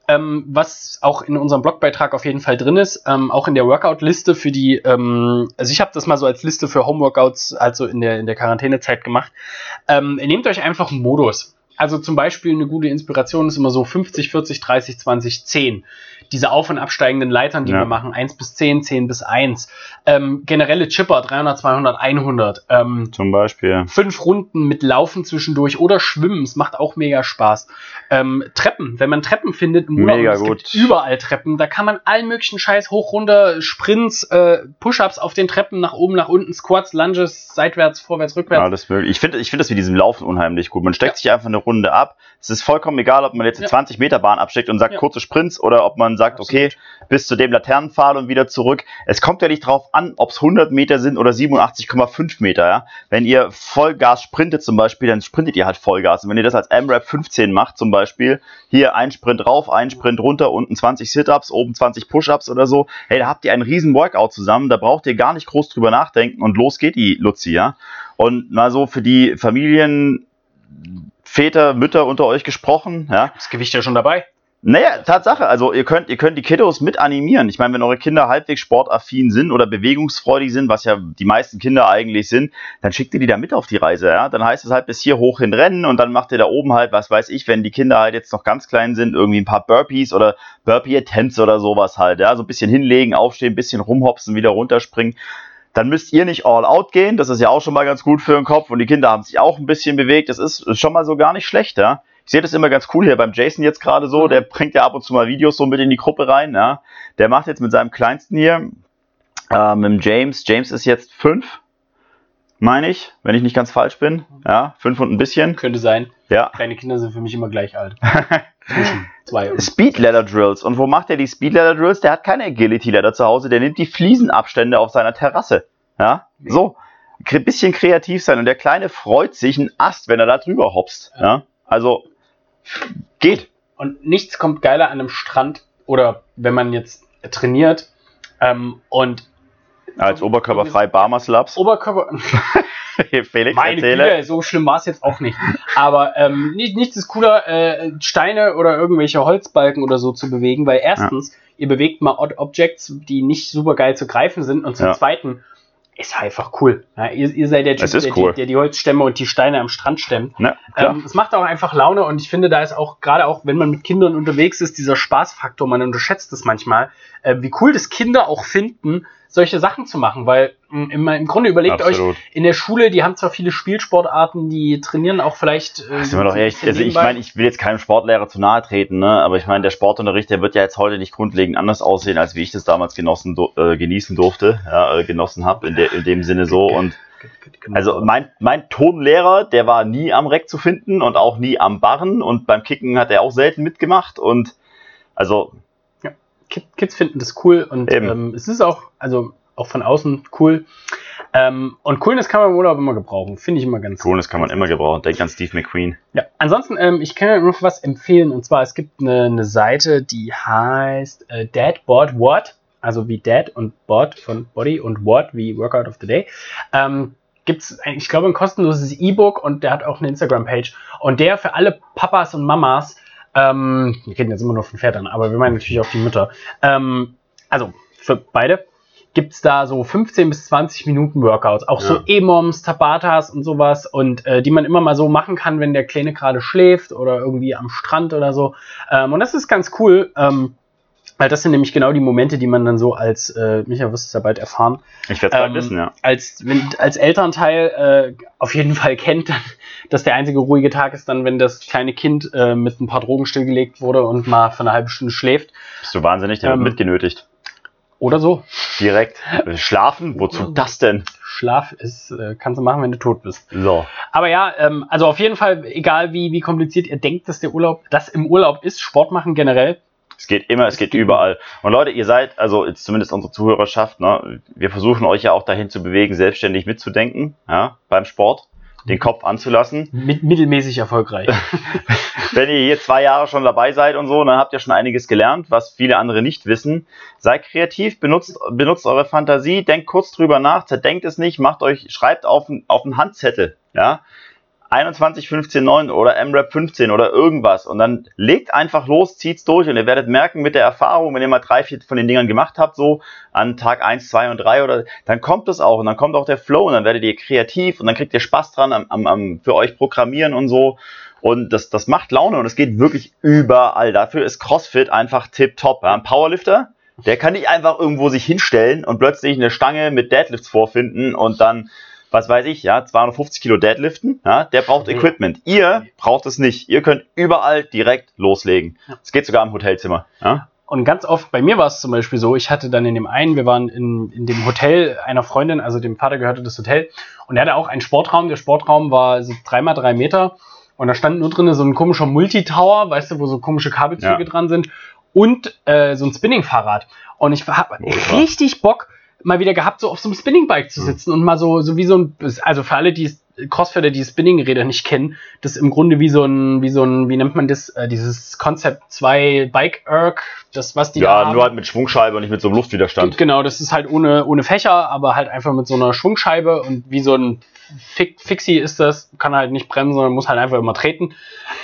ähm, was auch in unserem Blogbeitrag auf jeden Fall drin ist, ähm, auch in der Workout-Liste für die, ähm, also ich habe das mal so als Liste für Homeworkouts, also in der, in der Quarantänezeit gemacht. Ähm, nehmt euch einfach einen Modus. Also zum Beispiel eine gute Inspiration ist immer so 50, 40, 30, 20, 10. Diese auf- und absteigenden Leitern, die Ja. wir machen, 1 bis 10, 10 bis 1. Ähm, generelle Chipper, 300, 200, 100. Ähm, Zum Beispiel. fünf Runden mit Laufen zwischendurch oder Schwimmen. Es macht auch mega Spaß. Ähm, Treppen, wenn man Treppen findet im Urlaub, Mega es gut. gibt überall Treppen, da kann man allen möglichen Scheiß hoch, runter, Sprints, äh, Push-Ups auf den Treppen, nach oben, nach unten, Squats, Lunges, seitwärts, vorwärts, rückwärts. Alles möglich. Ich finde ich finde das mit diesem Laufen unheimlich gut. Man steckt Ja. sich einfach eine Runde ab. Es ist vollkommen egal, ob man jetzt eine Ja. 20 Meter Bahn absteckt und sagt Ja. kurze Sprints oder ob man sagt, okay, bis zu dem Laternenpfahl und wieder zurück. Es kommt ja nicht drauf an, ob es 100 Meter sind oder 87,5 Meter. Ja? Wenn ihr Vollgas sprintet zum Beispiel, dann sprintet ihr halt Vollgas. Und wenn ihr das als M-Rap 15 macht zum Beispiel, hier ein Sprint rauf, ein Sprint runter, unten 20 Sit-Ups, oben 20 Push-Ups oder so, hey, da habt ihr einen riesen Workout zusammen, da braucht ihr gar nicht groß drüber nachdenken und los geht die Luzi, ja. Und mal so für die Familien, Väter, Mütter unter euch gesprochen, ja. Das Gewicht ja schon dabei. Naja, Tatsache, also ihr könnt, ihr könnt die Kiddos mit animieren. Ich meine, wenn eure Kinder halbwegs sportaffin sind oder bewegungsfreudig sind, was ja die meisten Kinder eigentlich sind, dann schickt ihr die da mit auf die Reise, ja. Dann heißt es halt bis hier hoch hin rennen und dann macht ihr da oben halt, was weiß ich, wenn die Kinder halt jetzt noch ganz klein sind, irgendwie ein paar Burpees oder Burpee Attempts oder sowas halt, ja. So ein bisschen hinlegen, aufstehen, ein bisschen rumhopsen, wieder runterspringen. Dann müsst ihr nicht all out gehen, das ist ja auch schon mal ganz gut für den Kopf. Und die Kinder haben sich auch ein bisschen bewegt, das ist schon mal so gar nicht schlecht, ja. Ich sehe das immer ganz cool hier beim Jason jetzt gerade so, der bringt ja ab und zu mal Videos so mit in die Gruppe rein, ja. Der macht jetzt mit seinem Kleinsten hier, äh, mit dem James, James ist jetzt fünf, meine ich, wenn ich nicht ganz falsch bin, ja, fünf und ein bisschen, Könnte sein. ja. Kleine Kinder sind für mich immer gleich alt. Zwischen zwei und Speed Ladder Drills. Und wo macht er die Speed Ladder Drills? Der hat keine Agility Ladder zu Hause, der nimmt die Fliesenabstände auf seiner Terrasse. Ja, so. Ein bisschen kreativ sein. Und der Kleine freut sich ein Ast, wenn er da drüber hopst. Ja, also, geht. Und nichts kommt geiler an einem Strand oder wenn man jetzt trainiert ähm, und Als oberkörperfrei Barmer Slaps. Oberkörper. Felix, Meine erzähle. Güte, so schlimm war es jetzt auch nicht. Aber ähm, nicht, nichts ist cooler, äh, Steine oder irgendwelche Holzbalken oder so zu bewegen, weil erstens, ihr bewegt mal Odd Objects, die nicht super geil zu greifen sind, und zum Ja. zweiten, ist einfach cool. Ja, ihr, ihr seid der Typ, der, cool. die, der die Holzstämme und die Steine am Strand stemmt. Klar. Ähm, es macht auch einfach Laune und ich finde, da ist auch, gerade auch wenn man mit Kindern unterwegs ist, dieser Spaßfaktor, man unterschätzt es manchmal, äh, wie cool das Kinder auch finden, solche Sachen zu machen, weil mh, im, im Grunde überlegt Absolut. euch, in der Schule, die haben zwar viele Spielsportarten, die trainieren auch vielleicht. Äh, Sind wir doch ehrlich, also ich meine, ich will jetzt keinem Sportlehrer zu nahe treten, ne? aber ich meine, der Sportunterricht, der wird ja jetzt heute nicht grundlegend anders aussehen, als wie ich das damals genossen, äh, genießen durfte, ja, äh, genossen habe, in, der- in dem Sinne so. Und Genau. also mein, mein Tonlehrer, der war nie am Reck zu finden und auch nie am Barren und beim Kicken hat er auch selten mitgemacht und also Kids finden das cool und ähm, es ist auch, also auch von außen cool. Ähm, und Coolness kann man im Urlaub immer gebrauchen, finde ich immer ganz Coolness kann man immer gebrauchen. Denk an Steve McQueen. Ja, ansonsten, ähm, ich kann noch was empfehlen und zwar, es gibt eine, eine Seite, die heißt äh, Dadboard What. also wie Dad und Bod von Body und What wie Workout of the Day. Ähm, gibt's, ein- ich glaube, ein kostenloses E-Book und der hat auch eine Instagram-Page. Und der für alle Papas und Mamas, ähm, wir reden jetzt immer nur von Vätern, aber wir meinen natürlich auch die Mütter, ähm, also für beide, gibt's da so 15 bis 20 Minuten Workouts, auch so Ja. E-Moms, Tabatas und sowas und äh, die man immer mal so machen kann, wenn der Kleine gerade schläft oder irgendwie am Strand oder so. Ähm, und das ist ganz cool, ähm, weil das sind nämlich genau die Momente, die man dann so als, äh, Micha wirst es ja bald erfahren, Ich werde es bald ähm, wissen, ja. als, wenn, als Elternteil äh, auf jeden Fall kennt, dann, dass der einzige ruhige Tag ist dann, wenn das kleine Kind äh, mit ein paar Drogen stillgelegt wurde und mal für eine halbe Stunde schläft Bist du wahnsinnig? Der ähm, wird mitgenötigt. oder so. Direkt. Schlafen? Wozu das denn? Schlaf ist, äh, kannst du machen, wenn du tot bist. So. Aber ja, ähm, also auf jeden Fall, egal wie, wie kompliziert ihr denkt, dass der Urlaub, das im Urlaub ist, Sport machen generell. Es geht immer, es geht überall. Und Leute, ihr seid, also jetzt zumindest unsere Zuhörerschaft, ne, wir versuchen euch ja auch dahin zu bewegen, selbstständig mitzudenken, ja, beim Sport, den Kopf anzulassen. Mit, mittelmäßig erfolgreich. Wenn ihr hier zwei Jahre schon dabei seid und so, dann habt ihr schon einiges gelernt, was viele andere nicht wissen. Seid kreativ, benutzt, benutzt eure Fantasie, denkt kurz drüber nach, zerdenkt es nicht, macht euch, schreibt auf, auf einen Handzettel, ja. 21, 15, 9 oder MRAP 15 oder irgendwas. Und dann legt einfach los, zieht's durch. Und ihr werdet merken mit der Erfahrung, wenn ihr mal drei, vier von den Dingern gemacht habt, so an Tag 1, 2 und 3 oder dann kommt es auch. Und dann kommt auch der Flow. Und dann werdet ihr kreativ und dann kriegt ihr Spaß dran am, am, am für euch programmieren und so. Und das, das macht Laune und es geht wirklich überall. Dafür ist CrossFit einfach tip-top. Ja, ein Powerlifter, der kann nicht einfach irgendwo sich hinstellen und plötzlich eine Stange mit Deadlifts vorfinden und dann, was weiß ich, ja, 250 Kilo Deadliften. Ja, der braucht Mhm. Equipment. Ihr braucht es nicht. Ihr könnt überall direkt loslegen. Es geht sogar im Hotelzimmer. Ja? Und ganz oft, bei mir war es zum Beispiel so, ich hatte dann in dem einen, wir waren in, in dem Hotel einer Freundin, also dem Vater gehörte das Hotel, und er hatte auch einen Sportraum. Der Sportraum war so dreimal drei Meter und da stand nur drin so ein komischer Multitower, weißt du, wo so komische Kabelzüge Ja. dran sind und äh, so ein Spinning-Fahrrad. Und ich habe richtig Bock mal wieder gehabt, so auf so einem Spinning-Bike zu sitzen und mal so, so wie so ein, also für alle, die Crossfitter, die Spinning-Räder nicht kennen, das ist im Grunde wie so ein, wie so ein, wie nennt man das, äh, dieses Concept 2 Bike Erg, das was die da Ja, haben. nur halt mit Schwungscheibe und nicht mit so einem Luftwiderstand. Genau, das ist halt ohne, ohne Fächer, aber halt einfach mit so einer Schwungscheibe und wie so ein Fi- Fixie ist das, kann halt nicht bremsen, sondern muss halt einfach immer treten.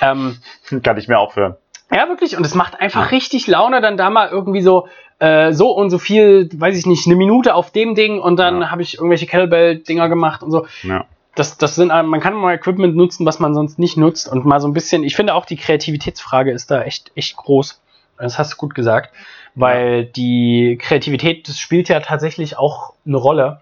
Ähm, Kann ich mehr aufhören. Ja, wirklich. Und es macht einfach richtig Laune, dann da mal irgendwie so, äh, so und so viel, weiß ich nicht, eine Minute auf dem Ding und dann Ja. habe ich irgendwelche Kettlebell-Dinger gemacht und so. Ja. Das, das sind, äh, man kann mal Equipment nutzen, was man sonst nicht nutzt und mal so ein bisschen, ich finde auch die Kreativitätsfrage ist da echt, echt groß. Das hast du gut gesagt, weil die Kreativität, das spielt ja tatsächlich auch eine Rolle.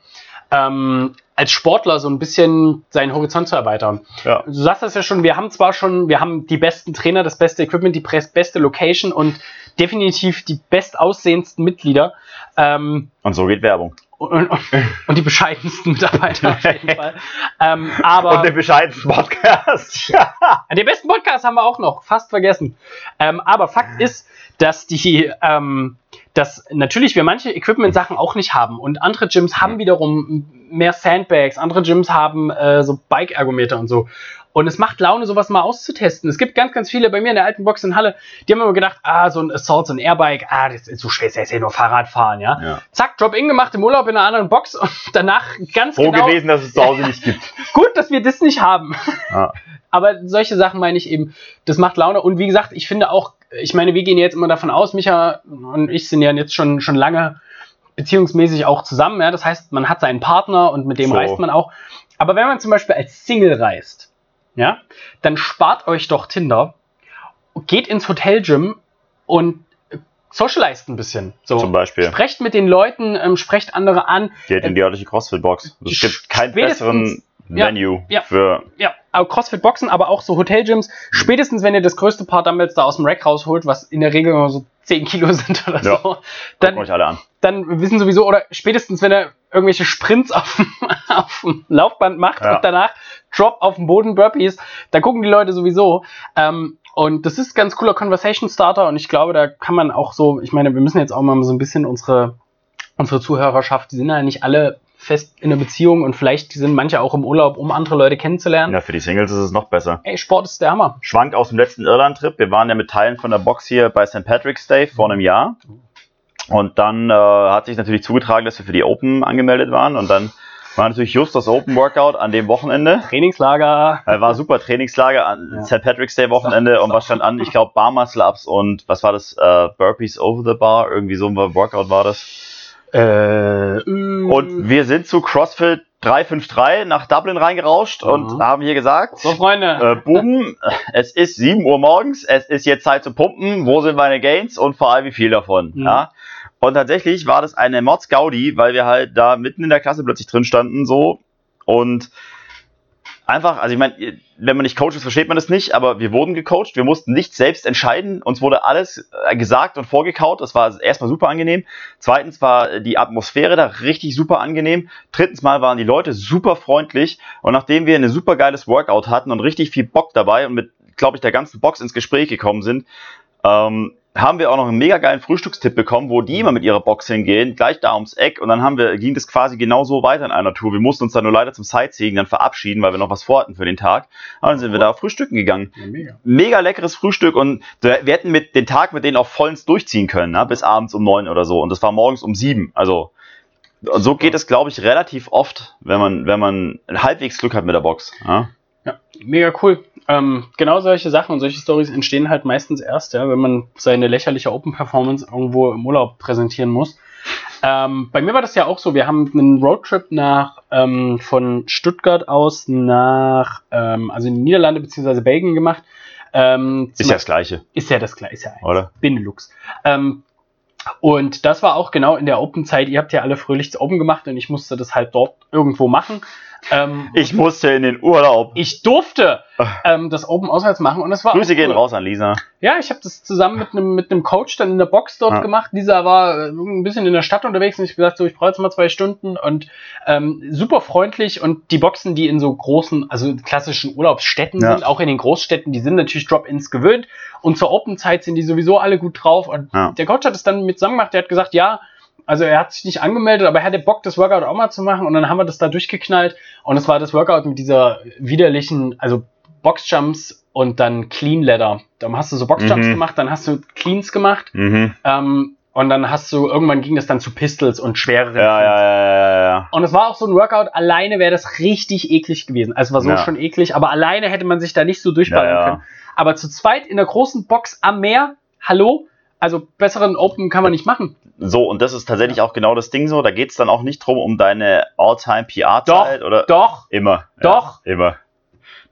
Ähm, als Sportler so ein bisschen seinen Horizont zu erweitern. Ja. Du sagst das ja schon, wir haben zwar schon, wir haben die besten Trainer, das beste Equipment, die beste Location und definitiv die bestaussehendsten Mitglieder ähm, Und so geht Werbung. und, und, und die bescheidensten Mitarbeiter auf jeden Fall. Ähm, aber Und den bescheidensten Podcast. den besten Podcast haben wir auch noch, fast vergessen. Ähm, aber Fakt ist, dass die, ähm, dass natürlich wir manche Equipment-Sachen auch nicht haben und andere Gyms haben wiederum mehr Sandbags, andere Gyms haben äh, so Bike-Ergometer und so. Und es macht Laune, sowas mal auszutesten. Es gibt ganz, ganz viele bei mir in der alten Box in Halle, die haben immer gedacht, ah, so ein Assault, so ein Airbike, ah, das ist so schwer, das ist ja nur Fahrradfahren, ja. Ja. Zack, Drop-In gemacht im Urlaub in einer anderen Box und danach ganz Froh genau, gewesen, dass es zu Hause nicht gibt. gut, dass wir das nicht haben. Ja. Aber solche Sachen meine ich eben, das macht Laune. Und wie gesagt, ich finde auch, ich meine, wir gehen jetzt immer davon aus, Micha und ich sind ja jetzt schon, schon lange beziehungsmäßig auch zusammen. Ja? Das heißt, man hat seinen Partner und mit dem So. reist man auch. Aber wenn man zum Beispiel als Single reist, ja, dann spart euch doch Tinder, geht ins Hotelgym und socialized ein bisschen. So. Zum Beispiel. Sprecht mit den Leuten, ähm, sprecht andere an. Geht in die örtliche CrossFit-Box. Es gibt keinen besseren Venue ja. für. Ja, aber CrossFit Boxen, aber auch so Hotelgyms. Spätestens, wenn ihr das größte Paar Dumbbells da aus dem Rack rausholt, was in der Regel immer so 10 Kilo sind oder Ja. so, dann, euch alle an. dann wissen sowieso, oder spätestens, wenn er irgendwelche Sprints auf dem, auf dem Laufband macht Ja. und danach Drop auf dem Boden Burpees, dann gucken die Leute sowieso. Ähm, und das ist ganz cooler Conversation Starter und ich glaube, da kann man auch so, ich meine, wir müssen jetzt auch mal so ein bisschen unsere, unsere Zuhörerschaft, die sind ja nicht alle fest in einer Beziehung und vielleicht sind manche auch im Urlaub, um andere Leute kennenzulernen. Ja, für die Singles ist es noch besser. Ey, Sport ist der Hammer. Schwank aus dem letzten Irland-Trip. Wir waren ja mit Teilen von der Box hier bei St. Patrick's Day vor einem Jahr. Und dann äh, hat sich natürlich zugetragen, dass wir für die Open angemeldet waren. Und dann war natürlich just das Open Workout an dem Wochenende. Trainingslager. War super Trainingslager an Ja. St. Patrick's Day Wochenende. Und was stand an? Ich glaube Bar Muscle Ups und was war das? Äh, Burpees over the Bar. Irgendwie so ein Workout war das. Äh, Und wir sind zu CrossFit 353 nach Dublin reingerauscht und Mhm. haben hier gesagt, so, Freunde. äh, Buben, es ist 7 Uhr morgens, es ist jetzt Zeit zu pumpen, wo sind meine Gains und vor allem wie viel davon. Mhm. Ja? Und tatsächlich war das eine Mods Gaudi, weil wir halt da mitten in der Klasse plötzlich drin standen so und einfach, also ich meine, wenn man nicht coacht versteht man das nicht, aber wir wurden gecoacht, wir mussten nicht selbst entscheiden, uns wurde alles äh, gesagt und vorgekaut, das war erstmal super angenehm. Zweitens war die Atmosphäre da richtig super angenehm. Drittens mal waren die Leute super freundlich und nachdem wir ein super geiles Workout hatten und richtig viel Bock dabei und mit, glaube ich, der ganzen Box ins Gespräch gekommen sind, ähm, haben wir auch noch einen mega geilen Frühstückstipp bekommen, wo die immer mit ihrer Box hingehen, gleich da ums Eck und dann haben wir, ging das quasi genau so weiter in einer Tour. Wir mussten uns dann nur leider zum Sightseeing dann verabschieden, weil wir noch was vorhatten für den Tag. Aber dann sind wir da frühstücken gegangen. Ja, mega. Mega leckeres Frühstück und wir hätten mit den Tag mit denen auch vollends durchziehen können, ne? bis abends um neun oder so. Und das war morgens um sieben. Also und so geht es, glaube ich, relativ oft, wenn man, wenn man halbwegs Glück hat mit der Box. Ja? Ja, mega cool. Ähm, genau solche Sachen und solche Stories entstehen halt meistens erst, ja, wenn man seine lächerliche Open Performance irgendwo im Urlaub präsentieren muss. Ähm, bei mir war das ja auch so. Wir haben einen Roadtrip nach ähm, von Stuttgart aus nach ähm, also in die Niederlande bzw. Belgien gemacht. Ähm, Ist ja das Gleiche, ist ja das gleiche, ist ja eins. oder? Benelux. Ähm, und das war auch genau in der Open-Zeit. Ihr habt ja alle fröhlich zu Open gemacht und ich musste das halt dort irgendwo machen. Ähm, Ich musste in den Urlaub. ich durfte ähm, das Open auswärts machen und das war Grüße auch gehen cool. raus an Lisa. Ja, ich habe das zusammen mit einem mit einem Coach dann in der Box dort Ja. gemacht. Dieser war äh, ein bisschen in der Stadt unterwegs und ich gesagt, so ich brauche jetzt mal zwei Stunden und ähm, super freundlich und die Boxen, die in so großen, also klassischen Urlaubsstädten Ja. sind, auch in den Großstädten, die sind natürlich Drop-ins gewöhnt und zur Open-Zeit sind die sowieso alle gut drauf und Ja. der Coach hat es dann mit zusammen gemacht. Der hat gesagt, ja, also er hat sich nicht angemeldet, aber er hatte Bock, das Workout auch mal zu machen und dann haben wir das da durchgeknallt und es war das Workout mit dieser widerlichen, also Boxjumps und dann Clean Ladder. Dann hast du so Boxjumps Mhm. gemacht, dann hast du Cleans gemacht Mhm. ähm, und dann hast du, irgendwann ging das dann zu Pistols und schwereren Ja, ja, Cleans. ja, ja, ja. Und es war auch so ein Workout, alleine wäre das richtig eklig gewesen. Also es war so Ja. schon eklig, aber alleine hätte man sich da nicht so durchballern ja. können. Aber zu zweit in der großen Box am Meer, hallo? Also besseren Open kann man nicht machen. So, und das ist tatsächlich auch genau das Ding so. Da geht's dann auch nicht drum um deine All-Time-PR-Zeit oder Doch, immer. Doch. Ja, immer.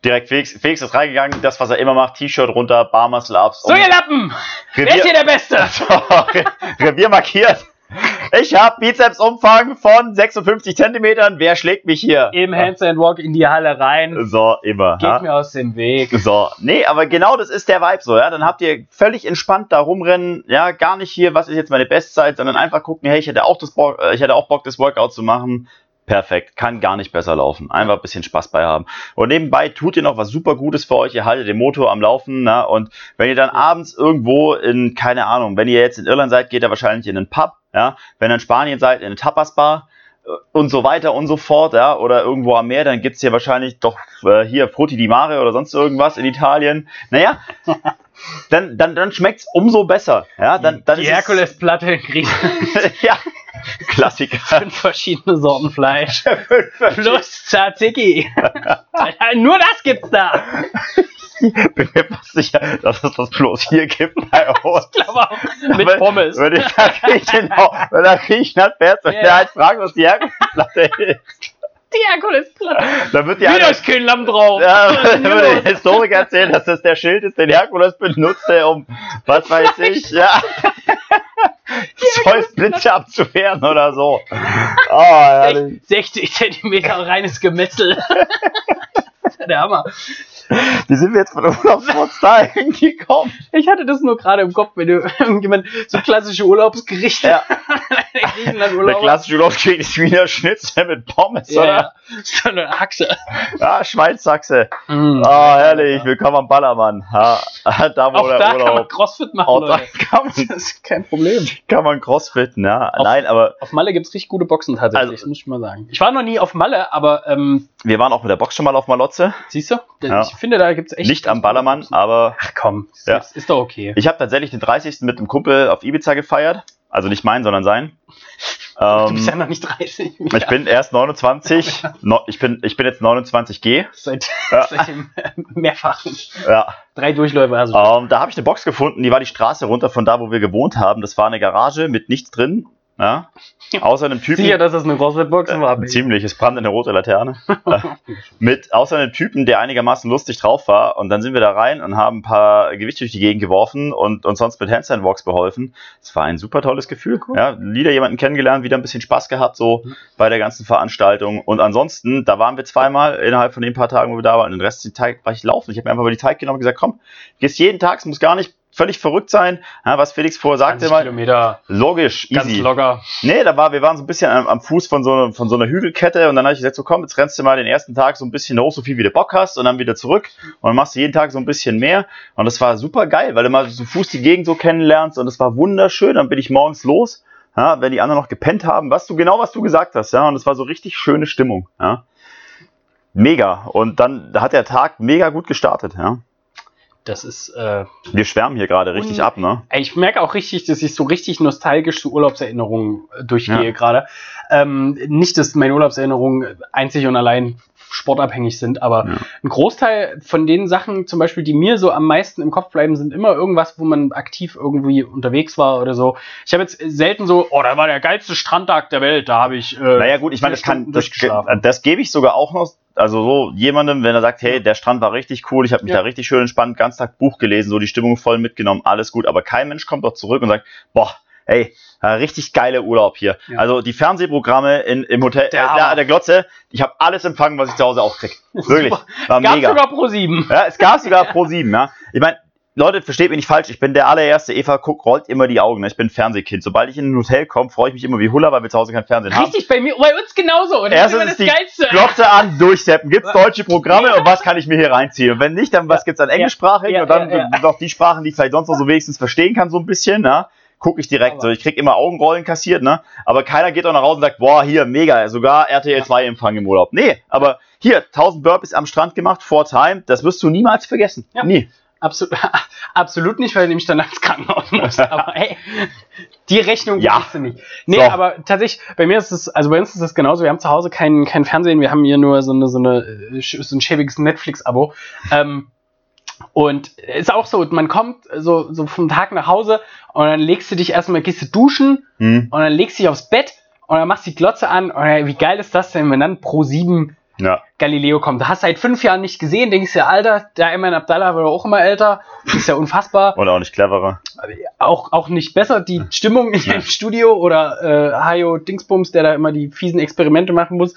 Direkt Felix, Felix ist reingegangen, das, was er immer macht, T-Shirt runter, Bar Muscle Ups. so ihr Lappen! Wer ist hier der Beste? Revier, Revier markiert. Ich habe Bizepsumfang von 56 Zentimetern. Wer schlägt mich hier? Im Handstand Walk in die Halle rein. So, immer. Geht ha? mir aus dem Weg. So, nee, aber genau das ist der Vibe so, ja. Dann habt ihr völlig entspannt da rumrennen, ja, gar nicht hier, was ist jetzt meine Bestzeit, sondern einfach gucken, hey, ich hätte auch das Bock, äh, ich hätte auch Bock, das Workout zu machen. Perfekt, kann gar nicht besser laufen. Einfach ein bisschen Spaß bei haben. Und nebenbei tut ihr noch was super Gutes für euch. Ihr haltet den Motor am Laufen, na, und wenn ihr dann abends irgendwo in, keine Ahnung, wenn ihr jetzt in Irland seid, geht ihr wahrscheinlich in einen Pub, ja. Wenn ihr in Spanien seid, in eine Tapas-Bar äh, und so weiter und so fort, ja, oder irgendwo am Meer, dann gibt's hier wahrscheinlich doch äh, hier Frutti di Mare oder sonst irgendwas in Italien. Naja, dann, dann, dann schmeckt's umso besser, ja, dann, dann die ist es- Herkulesplatte in Griechenland. ja, Klassiker. Fünf verschiedene Sorten Fleisch. Plus Tzatziki. Nur das gibt's da. bin mir fast sicher, dass es das bloß hier gibt bei uns. Aber auch mit Pommes. Wenn ich wenn nach Griechenland fährst und Ja. der halt fragt, was die Herkunftsplatte ist, Die Herkulesplatte. dann wird die Wieder ist kein Lamm drauf. ja, denn würde der Historiker erzählen, dass das der Schild ist, den Herkules benutzte, um, was weiß ich, ja, Zeusblitze abzuwehren oder so. Oh, herrlich. 60 Zentimeter reines Gemetzel. Der Hammer. Wie sind wir jetzt von Urlaubsmods da hingekommen? Ich hatte das nur gerade im Kopf, wenn du irgendjemand so klassische Urlaubsgerichte Ja. Der Urlaub. klassische Urlaubskrieg ist Wiener Schnitzel mit Pommes, Ja, oder? ja. So eine Achse. Ja, Schweinsachse. Mm. Ah, herrlich, willkommen am Ballermann. Ja, da wo Auch der da kann man Urlaub. Crossfit machen, Auch da Leute. kann man, Das ist kein Problem. kann man Crossfitten, ja. Auf- Nein, aber Auf Malle gibt's richtig gute Boxen tatsächlich, Also- muss ich mal sagen. Ich war noch nie auf Malle, aber ähm, wir waren auch mit der Box schon mal auf Malotze. Siehst du, Ja. ich finde, da gibt's echt. Nicht am Ballermann, aber Ach komm, Ja. ist, doch okay. ich habe tatsächlich den 30. mit einem Kumpel auf Ibiza gefeiert. Also nicht mein, sondern sein. du bist ja Ähm, noch nicht 30. ich bin erst 29. No, ich, bin, ich bin jetzt 29G. Seit, Ja. seit dem äh, mehrfachen. Ja. Drei Durchläufe. Also Ähm, da habe ich eine Box gefunden, die war die Straße runter von da, wo wir gewohnt haben. Das war eine Garage mit nichts drin. Ja? Außer einem Typen. sicher, dass das eine CrossFit-Box war. Äh, ziemlich, es brannte eine rote Laterne. Äh, mit außer einem Typen, der einigermaßen lustig drauf war. Und dann sind wir da rein und haben ein paar Gewichte durch die Gegend geworfen und uns sonst mit Handstand-Walks beholfen. Es war ein super tolles Gefühl. Cool. Ja, wieder jemanden kennengelernt, wieder ein bisschen Spaß gehabt, so Mhm. bei der ganzen Veranstaltung. Und ansonsten, da waren wir zweimal innerhalb von den paar Tagen, wo wir da waren. Den Rest den Teig war ich laufen. Ich habe mir einfach mal die Teig genommen und gesagt, komm, gehst jeden Tag, es muss gar nicht völlig verrückt sein. Ja, was Felix vorher sagte 20 mal, Kilometer, logisch, ganz easy. locker. Nee, da war, wir waren so ein bisschen am, am Fuß von so, einer, von so einer Hügelkette und dann habe ich gesagt, so komm, jetzt rennst du mal den ersten Tag so ein bisschen hoch, so viel wie du Bock hast und dann wieder zurück und dann machst du jeden Tag so ein bisschen mehr und das war super geil, weil du mal zu Fuß die Gegend so kennenlernst und das war wunderschön, dann bin ich morgens los, ja, wenn die anderen noch gepennt haben, was du, genau was du gesagt hast, ja, und es war so richtig schöne Stimmung, ja. Mega. Und dann hat der Tag mega gut gestartet, ja. Das ist, äh, Wir schwärmen hier gerade richtig ab, ne? ich merke auch richtig, dass ich so richtig nostalgisch zu Urlaubserinnerungen äh, durchgehe Ja. gerade. Ähm, nicht, dass meine Urlaubserinnerungen einzig und allein sportabhängig sind, aber Ja. ein Großteil von den Sachen, zum Beispiel, die mir so am meisten im Kopf bleiben, sind immer irgendwas, wo man aktiv irgendwie unterwegs war oder so. Ich habe jetzt selten so, oh, da war der geilste Strandtag der Welt, da habe ich. Äh, Naja gut, ich meine, das kann, das, durchgeschlafen. das gebe ich sogar auch noch, also so jemandem, wenn er sagt, hey, der Strand war richtig cool, ich habe mich Ja. da richtig schön entspannt, ganz Tag Buch gelesen, so die Stimmung voll mitgenommen, alles gut, aber kein Mensch kommt doch zurück und sagt, boah, hey, äh, richtig geile Urlaub hier. Ja. Also die Fernsehprogramme in, im Hotel, Der äh, der, der Glotze, ich habe alles empfangen, was ich zu Hause auch krieg. Wirklich, war Gab mega. sogar pro sieben. Ja, es gab sogar Pro 7, ja. Ich meine, Leute, versteht mich nicht falsch, ich bin der allererste, Eva guckt, rollt immer die Augen, ne? ich bin Fernsehkind. Sobald ich in ein Hotel komme, freue ich mich immer wie Huller, weil wir zu Hause kein Fernsehen haben. Richtig, bei mir, bei uns genauso. Und das Erstens ist immer ist das die Geilste. Glotze an, durchseppen. Gibt's deutsche Programme und was kann ich mir hier reinziehen? Und wenn nicht, dann was gibt's an englischsprachigen Ja, und dann ja, ja. noch die Sprachen, die ich vielleicht sonst noch so wenigstens verstehen kann, so ein bisschen, ne? Gucke ich direkt Aber- so. Ich krieg immer Augenrollen kassiert, ne? Aber keiner geht auch nach Hause und sagt, boah, hier, mega, sogar RTL 2 Empfang im Urlaub. Nee, aber hier, 1000 Burpees am Strand gemacht, vor Time, das wirst du niemals vergessen. Ja. Nie. Absolut, absolut nicht, weil du nämlich dann ins Krankenhaus musst. Aber hey, die Rechnung Ja. kriegst du nicht. Nee, So. aber tatsächlich, bei mir ist es, also bei uns ist es genauso. Wir haben zu Hause kein, kein Fernsehen, wir haben hier nur so eine, so eine, äh, so ein schäbiges Netflix-Abo. Ähm, und ist auch so, man kommt so, so vom Tag nach Hause und dann legst du dich erstmal, gehst du duschen Hm. und dann legst du dich aufs Bett und dann machst du die Glotze an und dann, wie geil ist das denn, wenn dann pro sieben Ja. Galileo kommt. Du hast seit fünf Jahren nicht gesehen, denkst dir, Alter, der Ayman Abdallah wird auch immer älter. Ist ja unfassbar. Und auch nicht cleverer. Auch, auch nicht besser die Stimmung in dem Studio oder äh, Hayo Dingsbums, der da immer die fiesen Experimente machen muss.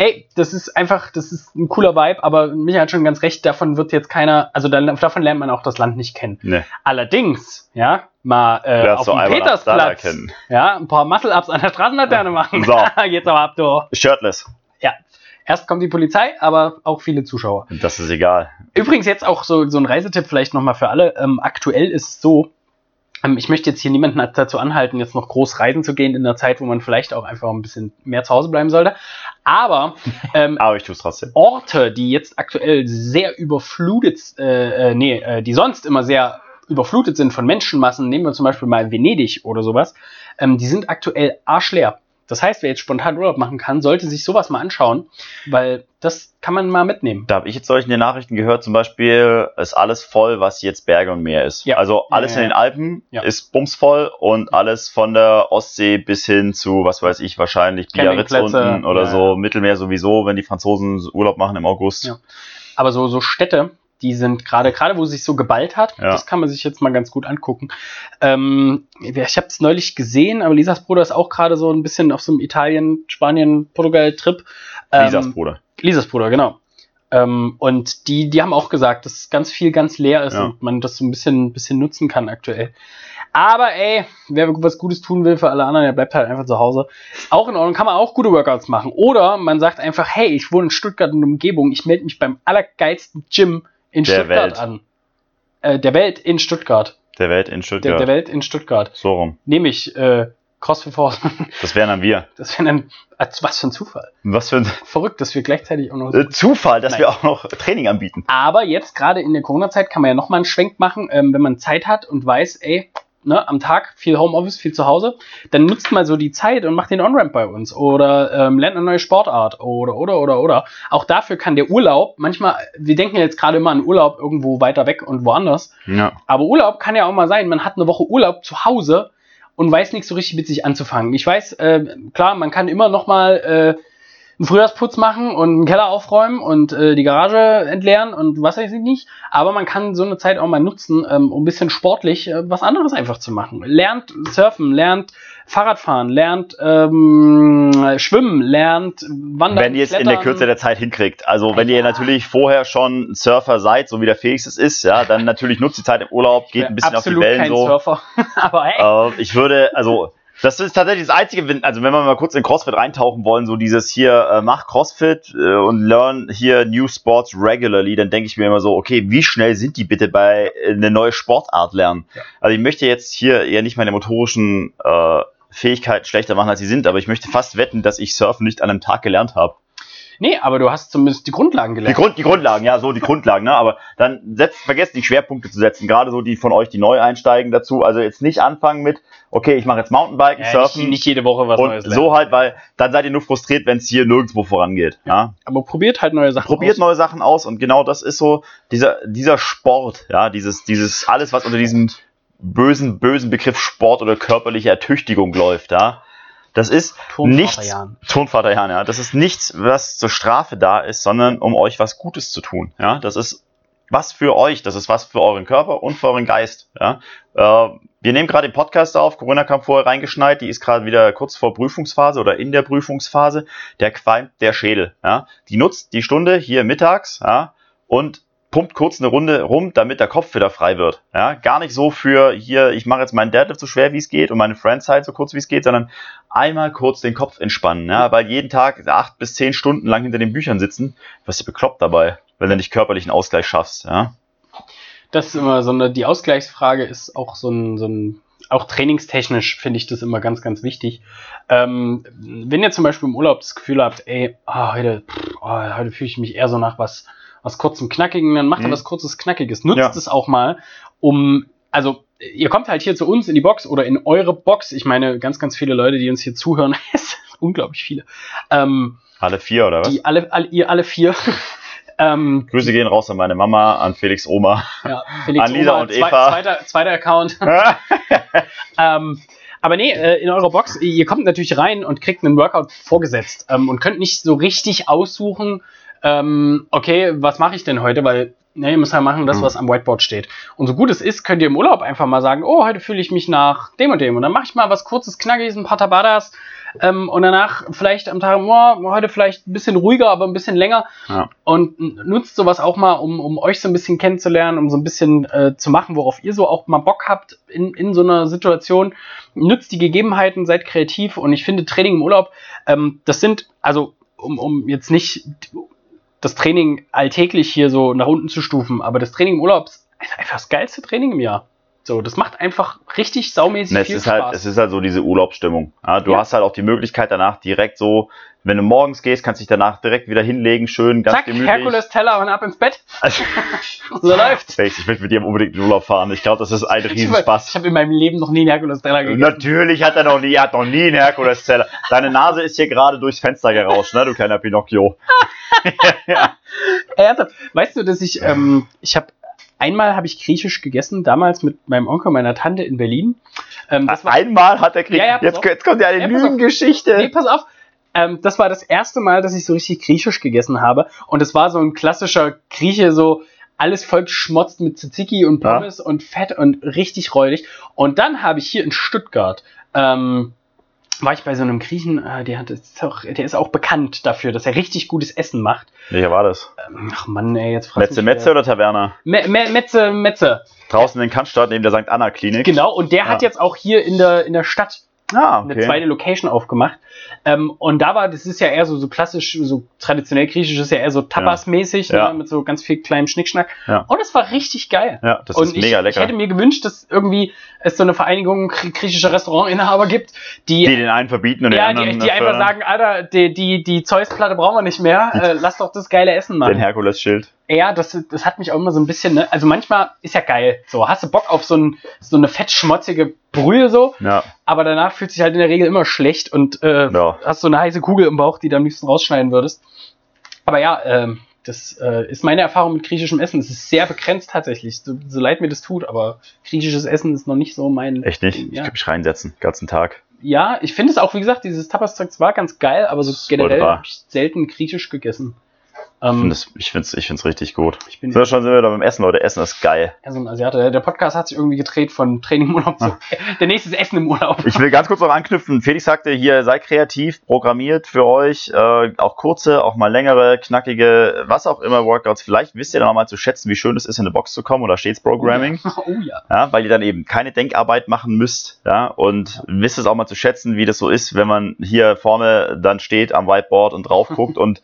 Ey, das ist einfach, das ist ein cooler Vibe, aber Michael hat schon ganz recht, davon wird jetzt keiner, also dann, davon lernt man auch das Land nicht kennen. Nee. Allerdings, ja, mal äh, Lernst auf dem Petersplatz, ja, ein paar Muscle-Ups an der Straßenlaterne machen. So. Jetzt aber ab, du. Shirtless. Ja. Erst kommt die Polizei, aber auch viele Zuschauer. Das ist egal. Übrigens jetzt auch so, so ein Reisetipp vielleicht nochmal für alle. Ähm, aktuell ist es so, ähm, ich möchte jetzt hier niemanden dazu anhalten, jetzt noch groß reisen zu gehen in der Zeit, wo man vielleicht auch einfach ein bisschen mehr zu Hause bleiben sollte. Aber ähm, Aber ich tue es trotzdem. Orte, die jetzt aktuell sehr überflutet, äh, äh, nee, äh, die sonst immer sehr überflutet sind von Menschenmassen, nehmen wir zum Beispiel mal Venedig oder sowas, ähm, die sind aktuell arschleer. Das heißt, wer jetzt spontan Urlaub machen kann, sollte sich sowas mal anschauen, weil das kann man mal mitnehmen. Da habe ich jetzt solch in den Nachrichten gehört, zum Beispiel ist alles voll, was jetzt Berge und Meer ist. Ja. Also alles Ja, ja, in den Alpen ist bumsvoll und alles von der Ostsee bis hin zu, was weiß ich, wahrscheinlich Biarritz unten oder so, Mittelmeer sowieso, wenn die Franzosen Urlaub machen im August. Aber so, so Städte, die sind gerade, gerade wo sich so geballt hat, Ja. das kann man sich jetzt mal ganz gut angucken. Ähm, ich habe es neulich gesehen, aber Lisas Bruder ist auch gerade so ein bisschen auf so einem Italien, Spanien, Portugal-Trip. Ähm, Lisas Bruder. Lisas Bruder, genau. Ähm, und die, die haben auch gesagt, dass ganz viel ganz leer ist Ja. und man das so ein bisschen, bisschen nutzen kann aktuell. Aber ey, wer was Gutes tun will für alle anderen, der bleibt halt einfach zu Hause. Auch in Ordnung, kann man auch gute Workouts machen. Oder man sagt einfach, hey, ich wohne in Stuttgart und Umgebung, ich melde mich beim allergeilsten Gym in Der Stuttgart Welt. an. Äh, der Welt in Stuttgart. Der Welt in Der, Stuttgart. der Welt in Stuttgart. so rum. Nämlich äh, CrossFit Force. Das wären dann wir. Das wäre dann, als was für ein Zufall. Was für ein Verrückt, dass wir gleichzeitig auch noch äh, Zufall, dass Nein. wir auch noch Training anbieten. Aber jetzt gerade in der Corona-Zeit kann man ja nochmal einen Schwenk machen, ähm, wenn man Zeit hat und weiß, ey, ne, am Tag, viel Homeoffice, viel zu Hause, dann nutzt mal so die Zeit und macht den On-Ramp bei uns oder ähm, lernt eine neue Sportart oder, oder, oder, oder. Auch dafür kann der Urlaub, manchmal, wir denken jetzt gerade immer an Urlaub irgendwo weiter weg und woanders, Ja. aber Urlaub kann ja auch mal sein, man hat eine Woche Urlaub zu Hause und weiß nichts so richtig mit sich anzufangen. Ich weiß, äh, klar, man kann immer noch mal äh, einen Frühjahrsputz machen und einen Keller aufräumen und äh, die Garage entleeren und was weiß ich nicht. Aber man kann so eine Zeit auch mal nutzen, ähm, um ein bisschen sportlich äh, was anderes einfach zu machen. Lernt surfen, lernt Fahrradfahren, lernt ähm, schwimmen, lernt wandern. wenn ihr es in der. Kürze der Zeit hinkriegt. Also wenn ihr Ja. natürlich vorher schon Surfer seid, so wie der Felix es ist, ja, dann natürlich nutzt die Zeit im Urlaub, geht ein bisschen auf die Wellen kein so. Surfer. Aber hey, Äh, ich würde, also das ist tatsächlich das Einzige, wenn, also wenn wir mal kurz in CrossFit reintauchen wollen, so dieses hier, äh, mach CrossFit äh, und learn hier New Sports regularly, dann denke ich mir immer so, okay, wie schnell sind die bitte bei äh, eine neue Sportart lernen? Ja. Also ich möchte jetzt hier eher nicht meine motorischen äh, Fähigkeiten schlechter machen, als sie sind, aber ich möchte fast wetten, dass ich Surfen nicht an einem Tag gelernt habe. Nee, aber du hast zumindest die Grundlagen Die, gelernt. Grund, die Grundlagen, ja, so die Grundlagen, ne? Aber dann setzt, vergesst die Schwerpunkte zu setzen, gerade so die von euch, die neu einsteigen dazu. Also jetzt nicht anfangen mit, okay, ich mache jetzt Mountainbiken, ja, Surfen nicht, nicht jede Woche was und Neues lernen. so halt, weil dann seid ihr nur frustriert, wenn es hier nirgendwo vorangeht. Ja. Aber probiert halt neue Sachen Probiert aus. neue Sachen aus und genau das ist so dieser, dieser Sport, ja, dieses, dieses, alles, was unter diesem bösen, bösen Begriff Sport oder körperliche Ertüchtigung läuft, ja. Das ist nichts, Turnvaterjahren. Turnvater Jan, ja. Das ist nichts, was zur Strafe da ist, sondern um euch was Gutes zu tun. Ja, das ist was für euch, das ist was für euren Körper und für euren Geist. Ja, äh, wir nehmen gerade den Podcast auf. Corinna kam vorher reingeschneit. Die ist gerade wieder kurz vor Prüfungsphase oder in der Prüfungsphase. Der qualmt der Schädel. Ja, die nutzt die Stunde hier mittags. Ja, und pumpt kurz eine Runde rum, damit der Kopf wieder frei wird. Ja, gar nicht so für hier, ich mache jetzt meinen Deadlift so schwer wie es geht und meine Friendside so kurz wie es geht, sondern einmal kurz den Kopf entspannen, ja, weil jeden Tag acht bis zehn Stunden lang hinter den Büchern sitzen, wirst du bekloppt dabei, wenn du nicht körperlichen Ausgleich schaffst, ja. Das ist immer so eine, die Ausgleichsfrage ist auch so ein, so ein auch trainingstechnisch finde ich das immer ganz, ganz wichtig. Ähm, wenn ihr zum Beispiel im Urlaub das Gefühl habt, ey, ah, heute, ah, heute fühle ich mich eher so nach was, was kurzem Knackigen, dann macht ihr Mhm. was kurzes Knackiges. Nutzt Ja. es auch mal, um, also ihr kommt halt hier zu uns in die Box oder in eure Box. Ich meine, ganz, ganz viele Leute, die uns hier zuhören, es sind unglaublich viele. Ähm, Alle vier, oder was? die alle, alle, ihr alle vier. ähm, Grüße gehen raus an meine Mama, an Felix Oma. ja, Felix An Lisa Oma, und Eva. Zweiter, zweiter Account. ähm, aber nee, äh, in eurer Box, ihr kommt natürlich rein und kriegt einen Workout vorgesetzt ähm, und könnt nicht so richtig aussuchen, ähm, okay, was mache ich denn heute, weil ne, ihr müsst ja machen das, Mhm. was am Whiteboard steht. Und so gut es ist, könnt ihr im Urlaub einfach mal sagen, oh, heute fühle ich mich nach dem und dem und dann mache ich mal was kurzes, knackiges, ein paar Tabadas ähm, und danach vielleicht am Tag, oh, heute vielleicht ein bisschen ruhiger, aber ein bisschen länger Ja. und nutzt sowas auch mal, um, um euch so ein bisschen kennenzulernen, um so ein bisschen äh, zu machen, worauf ihr so auch mal Bock habt in, in so einer Situation. Nutzt die Gegebenheiten, seid kreativ und ich finde Training im Urlaub, ähm, das sind, also um, um jetzt nicht das Training alltäglich hier so nach unten zu stufen, aber das Training im Urlaub ist einfach das geilste Training im Jahr. So, das macht einfach richtig saumäßig Ne, es viel ist Spaß. halt, es ist halt so diese Urlaubsstimmung. Ja, du Ja. hast halt auch die Möglichkeit danach direkt so, wenn du morgens gehst, kannst dich danach direkt wieder hinlegen, schön, ganz Zack, gemütlich. Herkules Teller und ab ins Bett. Also, So läuft's. Ich möchte mit dir unbedingt in Urlaub fahren. Ich glaube, das ist ein Ich Riesenspaß. habe in meinem Leben noch nie einen Herkules Teller gegessen. Natürlich hat er noch nie, er hat noch nie einen Herkules-Zeller. Deine Nase ist hier gerade durchs Fenster gerauscht, ne, du kleiner Pinocchio. Ernsthaft? Weißt du, dass ich, ähm, ich habe einmal habe ich griechisch gegessen, damals mit meinem Onkel und meiner Tante in Berlin. Ähm, das war, Einmal hat er Krieg. Ja, ja, jetzt, jetzt kommt ja eine Ja. Lügengeschichte. nee, pass auf. Ähm, das war das erste Mal, dass ich so richtig griechisch gegessen habe. Und es war so ein klassischer Grieche, so alles voll geschmotzt mit Tzatziki und Ja. Pommes und Fett und richtig räudig. Und dann habe ich hier in Stuttgart, ähm, war ich bei so einem Griechen, äh, der, hat, ist auch, der ist auch bekannt dafür, dass er richtig gutes Essen macht. Welcher war das? Ähm, ach Mann, ey, jetzt fragst Metze Metze oder Taverna? Me Me Metze, Metze. Draußen in Cannstatt neben der St. Anna Klinik. Genau, und der hat Ja. jetzt auch hier in der, in der Stadt Ah, eine okay. zweite Location aufgemacht. Ähm, und da war, das ist ja eher so, so klassisch, so traditionell griechisch, ist ja eher so Tapas-mäßig, Ja. ne, mit so ganz viel kleinem Schnickschnack. Ja. Und es war richtig geil. Ja, das und ist ich, mega ich lecker. hätte mir gewünscht, dass irgendwie es so eine Vereinigung grie- griechischer Restaurantinhaber gibt, die, die den einen verbieten und ja, den die, anderen die einfach fördern. sagen, Alter, die, die, die Zeus-Platte brauchen wir nicht mehr, äh, lass doch das geile Essen Den machen. Herkules-Schild. Ja, das, das hat mich auch immer so ein bisschen, ne? also manchmal ist ja geil, so, hast du Bock auf so, ein, so eine fettschmotzige Brühe so, Ja. aber danach fühlt sich halt in der Regel immer schlecht und äh, Ja. hast so eine heiße Kugel im Bauch, die du am liebsten rausschneiden würdest. Aber ja, ähm, das äh, ist meine Erfahrung mit griechischem Essen. Es ist sehr begrenzt tatsächlich, so, so leid mir das tut, aber griechisches Essen ist noch nicht so mein. Echt nicht? Ding, Ich Ja, kann mich reinsetzen, den ganzen Tag. ja ich finde es auch, wie gesagt, dieses Tapas-Zeug war ganz geil, aber so generell habe ich selten griechisch gegessen. Ich Ähm, finde es ich find's, ich richtig gut. ich bin So, schon sind wir da beim Essen, Leute. Essen ist geil. ja so ein Asiate. Der- Podcast hat sich irgendwie gedreht von Training im Urlaub zu. Der nächste ist Essen im Urlaub. Ich will ganz kurz noch anknüpfen. Felix sagte hier, sei kreativ, programmiert für euch. Äh, auch kurze, auch mal längere, knackige, was auch immer Workouts. Vielleicht wisst ihr dann auch mal zu schätzen, wie schön es ist, in eine Box zu kommen oder stets Programming. Oh ja. Ja, weil ihr dann eben keine Denkarbeit machen müsst, ja, und wisst es auch mal zu schätzen, wie das so ist, wenn man hier vorne dann steht am Whiteboard und drauf guckt und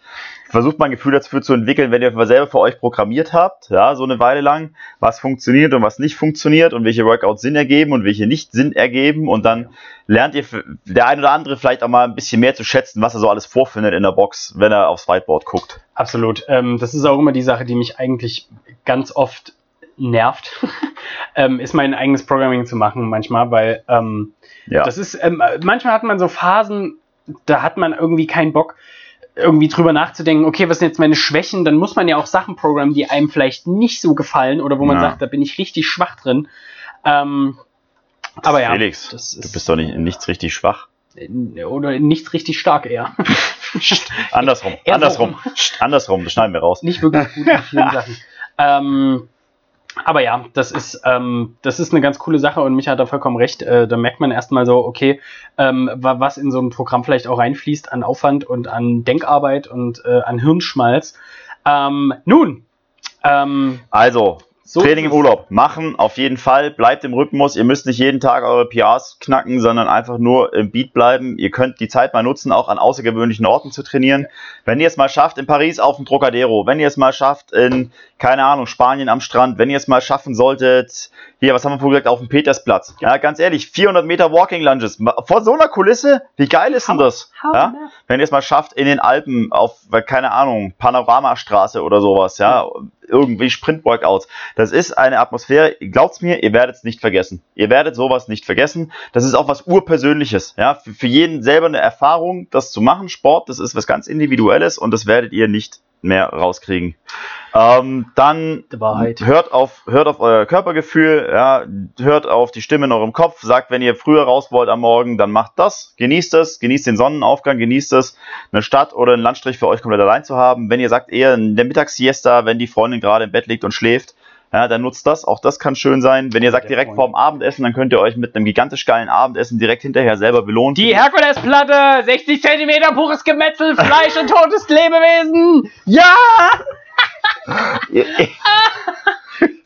versucht mal ein Gefühl dafür zu entwickeln, wenn ihr selber für euch programmiert habt, ja, so eine Weile lang, was funktioniert und was nicht funktioniert und welche Workouts Sinn ergeben und welche nicht Sinn ergeben und dann lernt ihr der ein oder andere vielleicht auch mal ein bisschen mehr zu schätzen, was er so alles vorfindet in der Box, wenn er aufs Whiteboard guckt. Absolut. Ähm, das ist auch immer die Sache, die mich eigentlich ganz oft nervt, ähm, ist mein eigenes Programming zu machen manchmal, weil ähm, Ja. das ist, ähm, manchmal hat man so Phasen, da hat man irgendwie keinen Bock, irgendwie drüber nachzudenken, okay, was sind jetzt meine Schwächen, dann muss man ja auch Sachen programmen, die einem vielleicht nicht so gefallen oder wo man Ja. sagt, da bin ich richtig schwach drin. Ähm, aber ja, Felix, du ist bist doch nicht in nichts richtig schwach. oder nichts richtig stark eher. Andersrum, andersrum, andersrum, das schneiden wir raus. nicht wirklich gut in vielen Sachen. Ähm, aber ja, das ist, ähm, das ist eine ganz coole Sache und mich hat da vollkommen recht. Äh, da merkt man erstmal so, okay, ähm, wa- was in so ein Programm vielleicht auch reinfließt an Aufwand und an Denkarbeit und äh, an Hirnschmalz. Ähm, nun, ähm, Also, so Training im. Urlaub machen, auf jeden Fall. Bleibt im Rhythmus. Ihr müsst nicht jeden Tag eure PRs knacken, sondern einfach nur im Beat bleiben. Ihr könnt die Zeit mal nutzen, auch an außergewöhnlichen Orten zu trainieren. Wenn ihr es mal schafft, in Paris auf dem Trocadero, wenn ihr es mal schafft, in, keine Ahnung, Spanien am Strand, wenn ihr es mal schaffen solltet, hier, was haben wir vorher gesagt, auf dem Petersplatz. Ja, ganz ehrlich, 400 Meter Walking Lunges. Vor so einer Kulisse, wie geil ist denn das? Ja? wenn ihr es mal schafft, in den Alpen auf, keine Ahnung, Panoramastraße oder sowas, ja, irgendwie Sprint-Workouts. Das ist eine Atmosphäre, glaubt's mir, ihr werdet es nicht vergessen. Ihr werdet sowas nicht vergessen. Das ist auch was Urpersönliches, ja, für, für jeden selber eine Erfahrung, das zu machen. Sport, das ist was ganz Individuelles und das werdet ihr nicht mehr rauskriegen. Ähm, dann hört auf, hört auf euer Körpergefühl, ja, hört auf die Stimme in eurem Kopf, sagt, wenn ihr früher raus wollt am Morgen, dann macht das, genießt es, genießt den Sonnenaufgang, genießt es, eine Stadt oder einen Landstrich für euch komplett allein zu haben. Wenn ihr sagt, eher in der Mittagssiesta, wenn die Freundin gerade im Bett liegt und schläft, ja, dann nutzt das, auch das kann schön sein. Wenn ihr sagt, direkt vorm Abendessen, dann könnt ihr euch mit einem gigantisch geilen Abendessen direkt hinterher selber belohnen. Die Herkulesplatte, 60 Zentimeter pures Gemetzel, Fleisch und totes Lebewesen. Ja!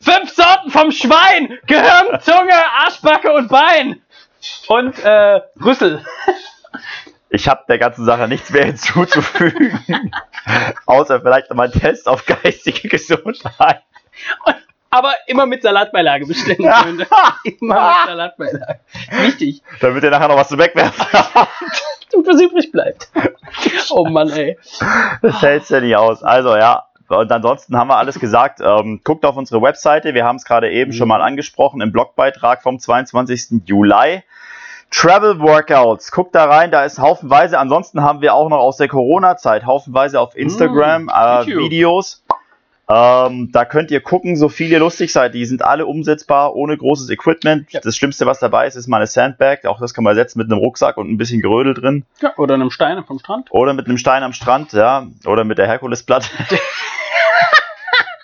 Fünf Sorten vom Schwein. Gehirn, Zunge, Arschbacke und Bein. Und äh, Rüssel. Ich habe der ganzen Sache nichts mehr hinzuzufügen, außer vielleicht nochmal einen Test auf geistige Gesundheit. Aber immer mit Salatbeilage bestellen, Freunde. Immer mit Salatbeilage. Wichtig. Damit ihr nachher noch was zu wegwerfen Und was übrig bleibt. Oh Mann, ey. Das hältst du nicht aus. Also ja, und ansonsten haben wir alles gesagt. Ähm, guckt auf unsere Webseite. Wir haben es gerade eben schon mal angesprochen im Blogbeitrag vom 22. Juli. Travel Workouts. Guckt da rein, da ist haufenweise. Ansonsten haben wir auch noch aus der Corona-Zeit haufenweise auf Instagram Mm, äh. Videos. Ähm, da könnt ihr gucken, so viel ihr lustig seid. Die sind alle umsetzbar, ohne großes Equipment. Ja. Das Schlimmste, was dabei ist, ist mal eine Sandbag. Auch das kann man setzen mit einem Rucksack und ein bisschen Gerödel drin. Ja, oder einem Stein vom Strand. Oder mit einem Stein am Strand, ja. Oder mit der Herkulesplatte.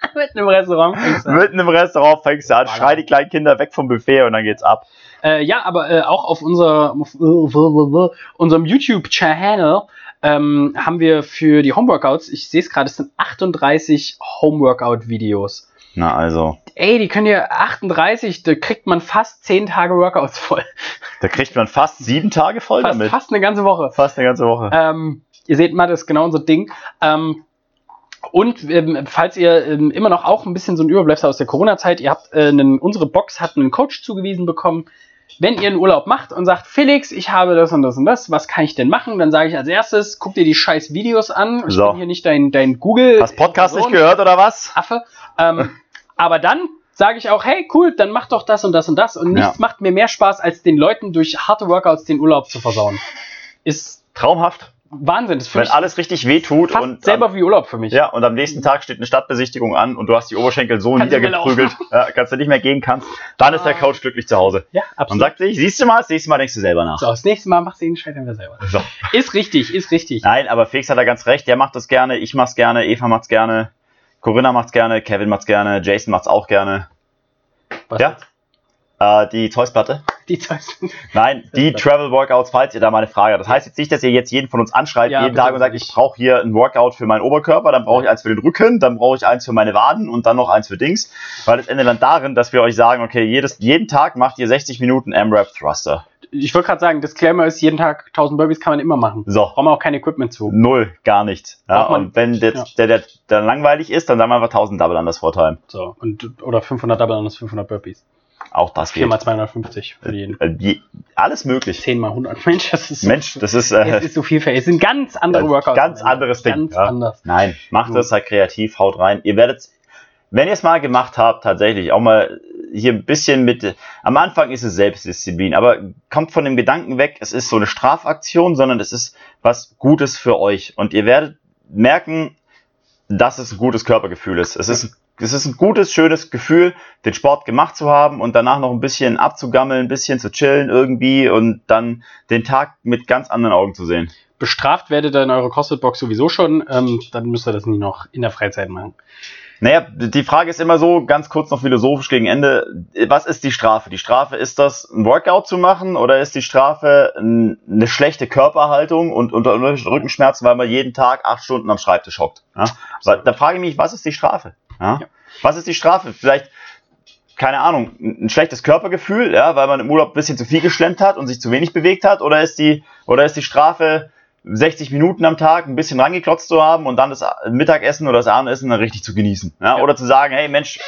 Mit einem Restaurant. fängst du an. Mitten im Restaurant fängst du an, schrei die kleinen Kinder weg vom Buffet und dann geht's ab. Äh, ja, aber äh, auch auf unser, auf, äh, unserem YouTube-Channel ähm, haben wir für die Homeworkouts, ich sehe es gerade, es sind 38 Homeworkout-Videos. Na also, Ey, die können ihr 38, da kriegt man fast 10 Tage Workouts voll. da kriegt man fast sieben Tage voll Fast, damit. fast eine ganze Woche. Fast eine ganze Woche. Ähm, ihr seht mal, das ist genau unser Ding. Ähm, und ähm, falls ihr ähm, immer noch auch ein bisschen so ein Überbleibsel aus der Corona-Zeit, ihr habt äh, einen, unsere Box hat einen Coach zugewiesen bekommen. Wenn ihr einen Urlaub macht und sagt, Felix, ich habe das und das und das, was kann ich denn machen? Dann sage ich als erstes, guck dir die scheiß Videos an. Ich So. bin hier nicht dein, dein Google. Hast Podcast nicht gehört oder was? Affe. Ähm, aber dann sage ich auch, hey, cool, dann mach doch das und das und das. Und nichts Ja. macht mir mehr Spaß, als den Leuten durch harte Workouts den Urlaub zu versauen. Ist Traumhaft. Wahnsinn. Das Wenn alles richtig wehtut fast und selber wie Urlaub für mich. Ja, und am nächsten Tag steht eine Stadtbesichtigung an und du hast die Oberschenkel so Kannst niedergeprügelt, ja, kannst du nicht mehr gehen kannst, dann ist der Ah. Coach glücklich zu Hause. Ja, Und absolut. sagt sich, siehst du mal, das nächste Mal denkst du selber nach. so, das nächste Mal machst du den Scheiß wieder selber. So. Ist richtig, ist richtig. Nein, aber Felix hat da ganz recht, der macht das gerne, ich mach's gerne, Eva macht's gerne, Corinna macht's gerne, Kevin macht's gerne, Jason macht's auch gerne. Was Ja. Äh, die Zeus-Platte? Die Zeit. Nein, die Travel Workouts, falls ihr da mal eine Frage habt. Das heißt jetzt nicht, dass ihr jetzt jeden von uns anschreibt, Ja, jeden Tag und sagt, ich brauche hier ein Workout für meinen Oberkörper, dann brauche ich eins für den Rücken, dann brauche ich eins für meine Waden und dann noch eins für Dings. Weil es endet dann darin, dass wir euch sagen, okay, jedes, jeden Tag macht ihr 60 Minuten M-Rap Thruster. Ich wollte gerade sagen, Disclaimer ist, jeden Tag 1000 Burpees kann man immer machen. So. Braucht man auch kein Equipment zu. Null, gar nichts. Ja, und wenn der, ja. der, der, der langweilig ist, dann sagen wir einfach 1000 Double an das Vorteil. So, und, oder 500 Double und 500 Burpees. Auch das 4 geht. mal 250 für jeden. Äh, je, alles möglich. 10 mal 100. Mensch, das ist so, Mensch, das ist, es äh, ist so vielfältig. Es sind ganz andere Ja, Workouts. ganz anderes Ding, Ganz ja. anders. Nein, macht es halt kreativ, haut rein. Ihr werdet, wenn ihr es mal gemacht habt, tatsächlich auch mal hier ein bisschen mit, am Anfang ist es Selbstdisziplin, aber kommt von dem Gedanken weg, es ist so eine Strafaktion, sondern es ist was Gutes für euch. Und ihr werdet merken, dass es ein gutes Körpergefühl ist. Es ist, es ist ein gutes, schönes Gefühl, den Sport gemacht zu haben und danach noch ein bisschen abzugammeln, ein bisschen zu chillen irgendwie und dann den Tag mit ganz anderen Augen zu sehen. Bestraft werdet ihr in eurer CrossFit-Box sowieso schon. Ähm, dann müsst ihr das nie noch in der Freizeit machen. Naja, die Frage ist immer so, ganz kurz noch philosophisch gegen Ende, was ist die Strafe? Die Strafe ist das, ein Workout zu machen oder ist die Strafe eine schlechte Körperhaltung und unter Rückenschmerzen, weil man jeden Tag acht Stunden am Schreibtisch hockt? Ja? Da frage ich mich, was ist die Strafe? Ja? Ja. Was ist die Strafe? Vielleicht, keine Ahnung, ein schlechtes Körpergefühl, ja, weil man im Urlaub ein bisschen zu viel geschlemmt hat und sich zu wenig bewegt hat? Oder ist die, oder ist die Strafe, 60 Minuten am Tag ein bisschen rangeklotzt zu haben und dann das Mittagessen oder das Abendessen dann richtig zu genießen. Ja? Oder zu sagen, hey Mensch,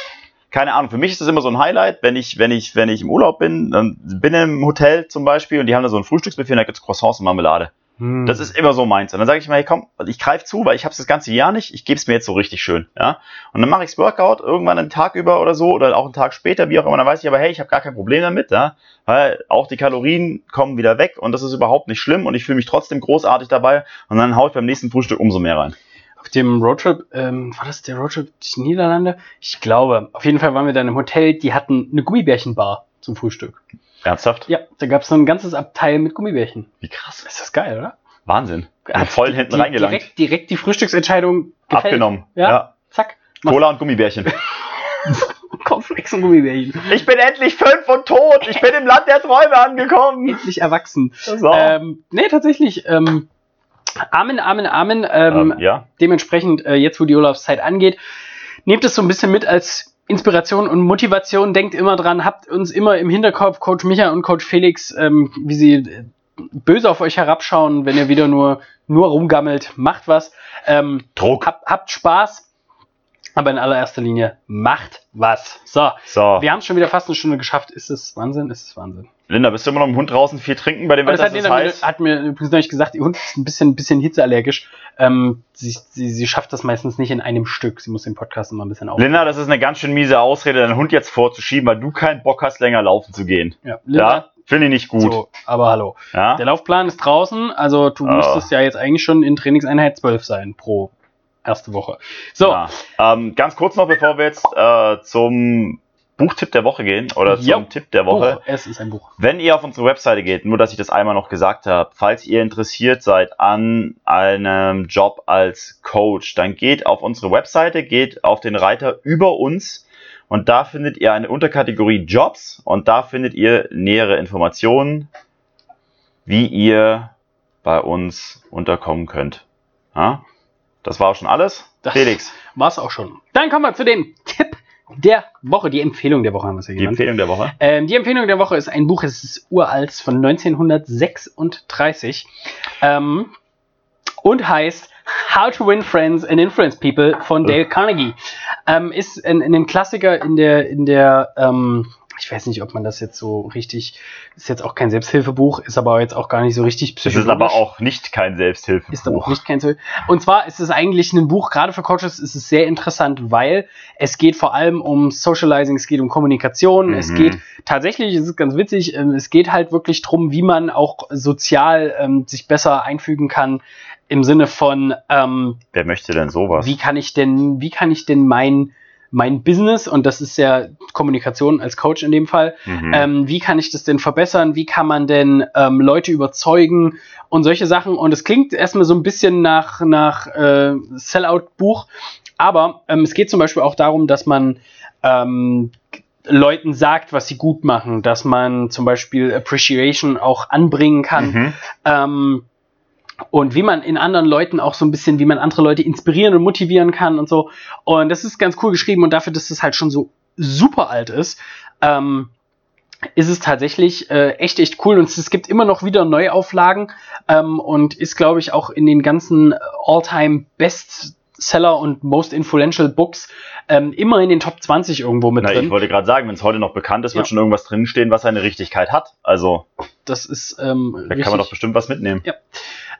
keine Ahnung, für mich ist das immer so ein Highlight, wenn ich, wenn ich, wenn ich im Urlaub bin, dann bin im Hotel zum Beispiel und die haben da so ein Frühstücksbuffet und da gibt's Croissants und Marmelade. Hm. Das ist immer so meins. Und dann sage ich mir, hey komm, ich greife zu, weil ich habe das ganze Jahr nicht, ich gebe es mir jetzt so richtig schön. Ja? Und dann mache ichs Workout irgendwann einen Tag über oder so oder auch einen Tag später, wie auch immer. Dann weiß ich aber, hey, ich habe gar kein Problem damit, ja? weil auch die Kalorien kommen wieder weg und das ist überhaupt nicht schlimm und ich fühle mich trotzdem großartig dabei und dann haue ich beim nächsten Frühstück umso mehr rein. Auf dem Roadtrip, ähm, war das der Roadtrip die Niederlande? Ich glaube. Auf jeden Fall waren wir dann im Hotel, die hatten eine Gummibärchenbar zum Frühstück. Ernsthaft? Ja, da gab es so ein ganzes Abteil mit Gummibärchen. Wie krass. Ist das geil, oder? Wahnsinn. Hat voll die- hinten die, reingelangt. Direkt, direkt die Frühstücksentscheidung gefällt. Abgenommen. Ja. Ja. Zack. Cola und Gummibärchen. Cornflakes und Gummibärchen. Ich bin endlich fünf und tot. Ich bin im Land der Träume angekommen. Endlich erwachsen. So. Ähm, nee, tatsächlich. Ähm, Amen, Amen, Amen. Ähm, Ähm, ja. Dementsprechend, äh, jetzt wo die Urlaubszeit angeht, nehmt es so ein bisschen mit als Inspiration und Motivation. Denkt immer dran, habt uns immer im Hinterkopf, Coach Micha und Coach Felix, ähm, wie sie äh, böse auf euch herabschauen, wenn ihr wieder nur, nur rumgammelt. Macht was. Ähm, Druck. habt, habt Spaß. Aber in allererster Linie macht was. So, So. wir haben es schon wieder fast eine Stunde geschafft. Ist es Wahnsinn? Ist es Wahnsinn? Linda, bist du immer noch im Hund draußen viel trinken bei dem Aber das Wetter? hat, es mir, heiß? hat mir übrigens neulich gesagt, ihr Hund ist ein bisschen, bisschen hitzeallergisch. Ähm, sie, sie, sie schafft das meistens nicht in einem Stück. Sie muss den Podcast immer ein bisschen auf. Linda, das ist eine ganz schön miese Ausrede, deinen Hund jetzt vorzuschieben, weil du keinen Bock hast, länger laufen zu gehen. Ja, Linda, Ja, finde ich nicht gut. so, aber hallo. Ja? Der Laufplan ist draußen, also du Ah. müsstest ja jetzt eigentlich schon in Trainingseinheit 12 sein pro erste Woche. So, Ja. Ähm, ganz kurz noch, bevor wir jetzt äh, zum Buchtipp der Woche gehen oder zum Jo. Tipp der Woche. Buch. Es ist ein Buch. Wenn ihr auf unsere Webseite geht, nur dass ich das einmal noch gesagt habe, falls ihr interessiert seid an einem Job als Coach, dann geht auf unsere Webseite, geht auf den Reiter über uns und da findet ihr eine Unterkategorie Jobs und da findet ihr nähere Informationen, wie ihr bei uns unterkommen könnt. Ja? Das war auch schon alles. Das Felix, war's auch schon. Dann kommen wir zu dem Tipp der Woche, die Empfehlung der Woche haben wir es ja die genannt. Empfehlung der Woche. Ähm, die Empfehlung der Woche ist ein Buch, es ist uralt von 1936 ähm, und heißt How to Win Friends and Influence People von Dale Carnegie. Ähm, ist ein, ein Klassiker in der, in der ähm, ich weiß nicht, ob man das jetzt so richtig, ist jetzt auch kein Selbsthilfebuch, ist aber jetzt auch gar nicht so richtig Es ist aber auch nicht kein Selbsthilfebuch. ist aber auch nicht kein Selbst- Und zwar ist es eigentlich ein Buch, gerade für Coaches ist es sehr interessant, weil es geht vor allem um Socializing, es geht um Kommunikation, es Mhm. geht tatsächlich, es ist ganz witzig, ähm, es geht halt wirklich drum, wie man auch sozial ähm, sich besser einfügen kann im Sinne von, ähm, Wer möchte denn sowas? wie kann ich denn, wie kann ich denn mein, mein Business, und das ist ja Kommunikation als Coach in dem Fall, Mhm. ähm, wie kann ich das denn verbessern? Wie kann man denn ähm, Leute überzeugen und solche Sachen? Und es klingt erstmal so ein bisschen nach, nach äh, Sellout-Buch, aber ähm, es geht zum Beispiel auch darum, dass man ähm, Leuten sagt, was sie gut machen, dass man zum Beispiel Appreciation auch anbringen kann. Mhm. Und wie man in anderen Leuten auch so ein bisschen, wie man andere Leute inspirieren und motivieren kann und so. Und das ist ganz cool geschrieben und dafür, dass es halt schon so super alt ist, ähm, ist es tatsächlich äh, echt, echt cool. Und es gibt immer noch wieder Neuauflagen ähm, und ist, glaube ich, auch in den ganzen All-Time Bestseller und Most Influential Books ähm, immer in den Top 20 irgendwo mit Na, drin. ich wollte gerade sagen, wenn es heute noch bekannt ist, wird Ja. schon irgendwas drinstehen, was seine Richtigkeit hat. Also, Das ist ähm, da kann man doch bestimmt was mitnehmen.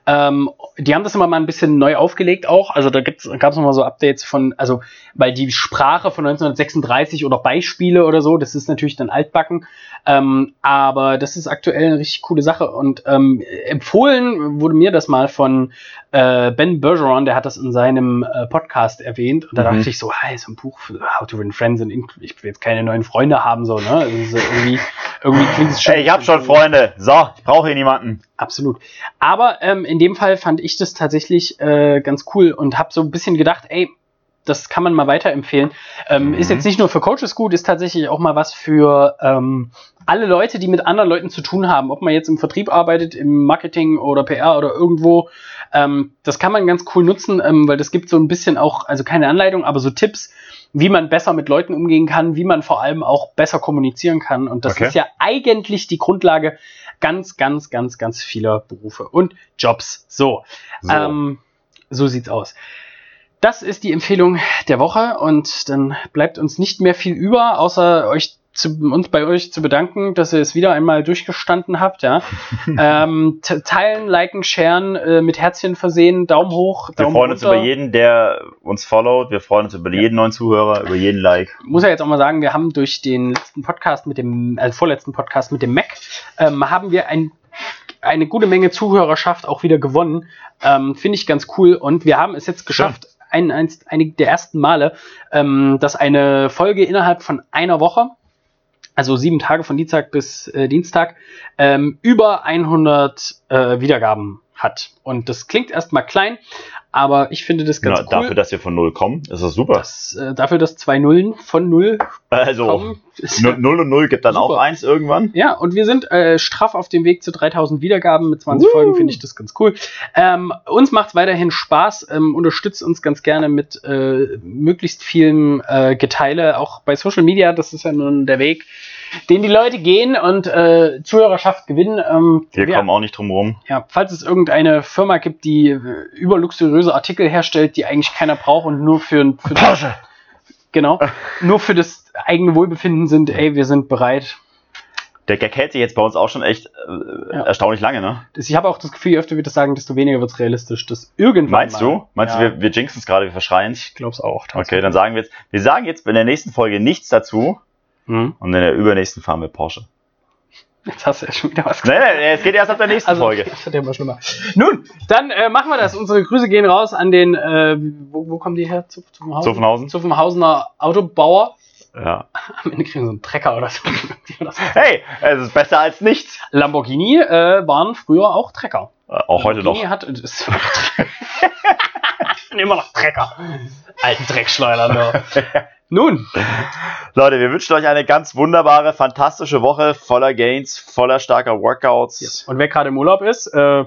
Ähm, die haben das immer mal ein bisschen neu aufgelegt auch. Also da gab es noch mal so Updates von, also weil die Sprache von 1936 oder Beispiele oder so, das ist natürlich dann altbacken. Ähm, aber das ist aktuell eine richtig coole Sache. Und ähm, empfohlen wurde mir das mal von äh, Ben Bergeron, der hat das in seinem äh, Podcast erwähnt. Und da Mhm. dachte ich so, hey, so ein Buch für How to Win Friends and ich will jetzt keine neuen Freunde haben, so, ne? Also so irgendwie, irgendwie klingt es schon. Ich hab schon Freunde. So, ich brauche hier niemanden. Absolut. Aber ähm, in dem Fall fand ich das tatsächlich äh, ganz cool und habe so ein bisschen gedacht, ey, das kann man mal weiterempfehlen. Ähm, Mhm. Ist jetzt nicht nur für Coaches gut, ist tatsächlich auch mal was für ähm, alle Leute, die mit anderen Leuten zu tun haben. Ob man jetzt im Vertrieb arbeitet, im Marketing oder PR oder irgendwo. Ähm, das kann man ganz cool nutzen, ähm, weil das gibt so ein bisschen auch, also keine Anleitung, aber so Tipps, wie man besser mit Leuten umgehen kann, wie man vor allem auch besser kommunizieren kann. Und das Okay. ist ja eigentlich die Grundlage ganz, ganz, ganz, ganz vieler Berufe und Jobs. So, So. Ähm, so sieht's aus. Das ist die Empfehlung der Woche und dann bleibt uns nicht mehr viel über, außer euch zu, uns bei euch zu bedanken, dass ihr es wieder einmal durchgestanden habt. Ja. ähm, teilen, liken, sharen, äh, mit Herzchen versehen, Daumen hoch, wir Daumen freuen uns runter. über jeden, der uns followt. Wir freuen uns über jeden neuen Zuhörer, über jeden Like. muss ja jetzt auch mal sagen, wir haben durch den letzten Podcast mit dem, also vorletzten Podcast mit dem Mac, ähm, haben wir ein, eine gute Menge Zuhörerschaft auch wieder gewonnen. Ähm, Finde ich ganz cool. Und wir haben es jetzt geschafft, ein, eins, einige der ersten Male, ähm, dass eine Folge innerhalb von einer Woche, also sieben Tage von Dienstag bis äh, Dienstag, ähm, über 100 äh, Wiedergaben hat. Und das klingt erstmal klein, aber ich finde das ganz Na, cool. Dafür, dass wir von null kommen, ist das super. das, äh, dafür, dass zwei Nullen von null also, kommen. ist- 0 und 0 gibt dann Super. auch eins irgendwann. Ja, und wir sind äh, straff auf dem Weg zu 3000 Wiedergaben. Mit 20 Woo. Folgen finde ich das ganz cool. Ähm, uns macht weiterhin Spaß. Ähm, unterstützt uns ganz gerne mit äh, möglichst vielen äh, Geteile, auch bei Social Media. Das ist ja nun der Weg, den die Leute gehen und äh, Zuhörerschaft gewinnen. Ähm, Wir ja, kommen auch nicht drum rum. ja, falls es irgendeine Firma gibt, die äh, überluxuriöse Artikel herstellt, die eigentlich keiner braucht und nur für, für Porsche! genau, nur für das eigene Wohlbefinden sind, ey, wir sind bereit. Der Gag hält sich jetzt bei uns auch schon echt äh, Ja. erstaunlich lange, ne? Ich habe auch das Gefühl, je öfter wir das sagen, desto weniger wird es realistisch. Das irgendwann Meinst mal, du? Meinst ja, du, wir, wir jinxen es gerade, wir verschreien es? Ich glaube es auch. Okay, dann sagen wir jetzt, wir sagen jetzt in der nächsten Folge nichts dazu Hm. und in der übernächsten fahren wir Porsche. Jetzt hast du ja schon wieder was Nee, nee, es geht erst ab der nächsten Also, Folge. das wird ja immer schlimmer. Nun, dann äh, machen wir das. Unsere Grüße gehen raus an den, äh, wo, wo kommen die her? Zu, Zuffenhausen? Zuffenhausen. Zuffenhausener Autobauer. Ja. Am Ende kriegen wir so einen Trecker oder so. Hey, es ist besser als nichts. Lamborghini äh, waren früher auch Trecker. Äh, auch heute noch. Lamborghini Hat, das ist immer noch Trecker. Alten Dreckschleuder. Nun, Leute, wir wünschen euch eine ganz wunderbare, fantastische Woche voller Gains, voller starker Workouts. Und wer gerade im Urlaub ist, äh,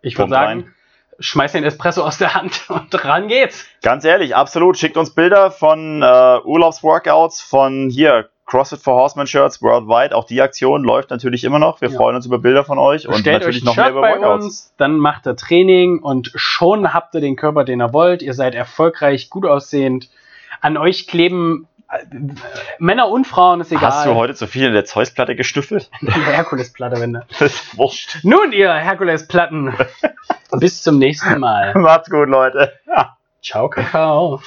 ich würde sagen, rein. schmeiß den Espresso aus der Hand und ran geht's. Ganz ehrlich, absolut. Schickt uns Bilder von äh, Urlaubsworkouts, von hier CrossFit for Horseman Shirts worldwide. Auch die Aktion läuft natürlich immer noch. Wir Ja. freuen uns über Bilder von euch und Stellt natürlich euch noch mehr über bei Workouts. uns, dann macht ihr Training und schon habt ihr den Körper, den ihr wollt. Ihr seid erfolgreich, gut aussehend. An euch kleben Männer und Frauen ist egal. Hast du heute zu viel in der Zeus-Platte gestüffelt? Die Herkulesplatte, wenn du. Das ist wurscht. Nun, ihr Herkulesplatten. Bis zum nächsten Mal. Macht's gut, Leute. Ciao, Kakao.